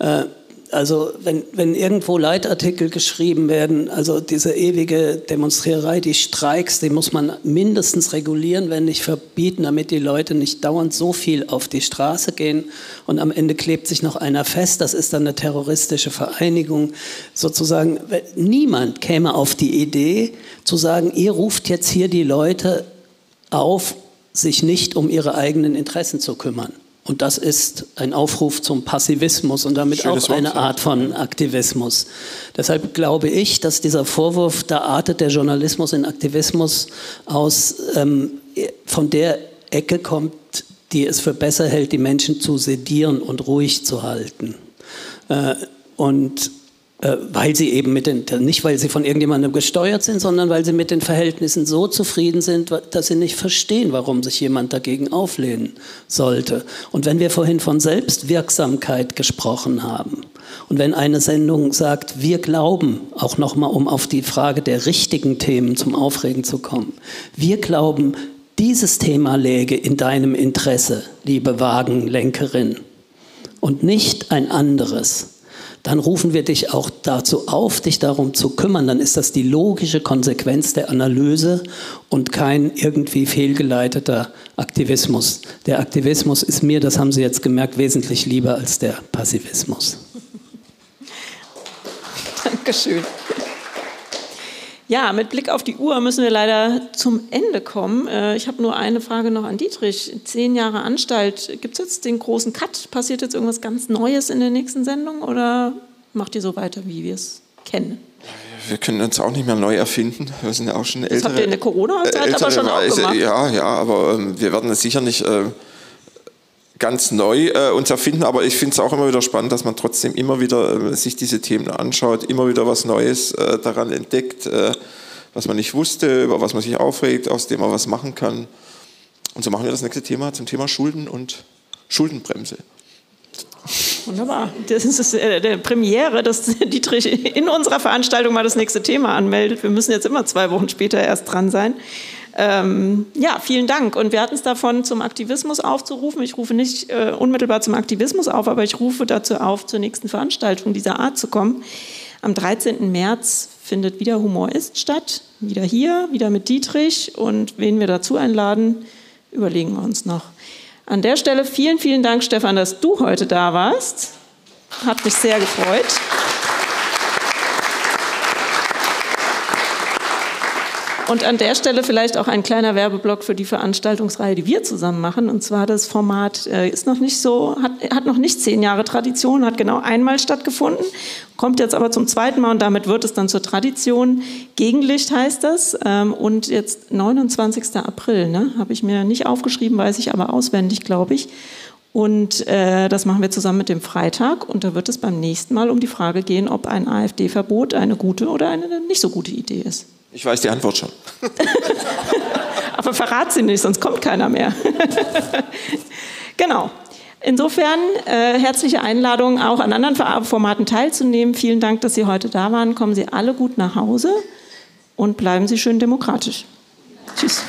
Äh, also wenn, wenn irgendwo Leitartikel geschrieben werden, also diese ewige Demonstriererei, die Streiks, die muss man mindestens regulieren, wenn nicht verbieten, damit die Leute nicht dauernd so viel auf die Straße gehen und am Ende klebt sich noch einer fest, das ist dann eine terroristische Vereinigung. Sozusagen, niemand käme auf die Idee zu sagen, ihr ruft jetzt hier die Leute auf, sich nicht um ihre eigenen Interessen zu kümmern. Und das ist ein Aufruf zum Passivismus und damit Schönes auch eine Art von Aktivismus. Deshalb glaube ich, dass dieser Vorwurf, da artet der Journalismus in Aktivismus aus, ähm, von der Ecke kommt, die es für besser hält, die Menschen zu sedieren und ruhig zu halten. Äh, und weil sie eben mit den, nicht weil sie von irgendjemandem gesteuert sind, sondern weil sie mit den Verhältnissen so zufrieden sind, dass sie nicht verstehen, warum sich jemand dagegen auflehnen sollte. Und wenn wir vorhin von Selbstwirksamkeit gesprochen haben und wenn eine Sendung sagt, wir glauben, auch nochmal um auf die Frage der richtigen Themen zum Aufregen zu kommen, wir glauben, dieses Thema läge in deinem Interesse, liebe Wagenlenkerin, und nicht ein anderes dann rufen wir dich auch dazu auf, dich darum zu kümmern. Dann ist das die logische Konsequenz der Analyse und kein irgendwie fehlgeleiteter Aktivismus. Der Aktivismus ist mir, das haben Sie jetzt gemerkt, wesentlich lieber als der Passivismus. Dankeschön. Ja, mit Blick auf die Uhr müssen wir leider zum Ende kommen. Äh, ich habe nur eine Frage noch an Dietrich. Zehn Jahre Anstalt, gibt es jetzt den großen Cut? Passiert jetzt irgendwas ganz Neues in der nächsten Sendung oder macht ihr so weiter, wie wir es kennen? Wir können uns auch nicht mehr neu erfinden. Wir sind ja auch schon ältere. Das habt ihr in der Corona-Zeit aber schon auch gemacht. Ja, ja, aber ähm, wir werden es sicher nicht... Äh, ganz neu äh, uns erfinden, aber ich finde es auch immer wieder spannend, dass man trotzdem immer wieder äh, sich diese Themen anschaut, immer wieder was Neues äh, daran entdeckt, äh, was man nicht wusste, über was man sich aufregt, aus dem man was machen kann. Und so machen wir das nächste Thema zum Thema Schulden und Schuldenbremse. Wunderbar. Das ist äh, der Premiere, dass Dietrich in unserer Veranstaltung mal das nächste Thema anmeldet. Wir müssen jetzt immer zwei Wochen später erst dran sein. Ähm, ja, vielen Dank. Und wir hatten es davon, zum Aktivismus aufzurufen. Ich rufe nicht äh, unmittelbar zum Aktivismus auf, aber ich rufe dazu auf, zur nächsten Veranstaltung dieser Art zu kommen. Am 13. März findet wieder Humor ist statt. Wieder hier, wieder mit Dietrich. Und wen wir dazu einladen, überlegen wir uns noch. An der Stelle vielen, vielen Dank, Stefan, dass du heute da warst. Hat mich sehr gefreut. Und an der Stelle vielleicht auch ein kleiner Werbeblock für die Veranstaltungsreihe, die wir zusammen machen. Und zwar das Format äh, ist noch nicht so, hat, hat noch nicht zehn Jahre Tradition, hat genau einmal stattgefunden, kommt jetzt aber zum zweiten Mal und damit wird es dann zur Tradition. Gegenlicht heißt das. Ähm, und jetzt 29. April, ne? habe ich mir nicht aufgeschrieben, weiß ich aber auswendig, glaube ich. Und äh, das machen wir zusammen mit dem Freitag. Und da wird es beim nächsten Mal um die Frage gehen, ob ein AfD-Verbot eine gute oder eine nicht so gute Idee ist. Ich weiß die Antwort schon. Aber verrat sie nicht, sonst kommt keiner mehr. genau. Insofern äh, herzliche Einladung, auch an anderen Formaten teilzunehmen. Vielen Dank, dass Sie heute da waren. Kommen Sie alle gut nach Hause. und bleiben Sie schön demokratisch. Tschüss.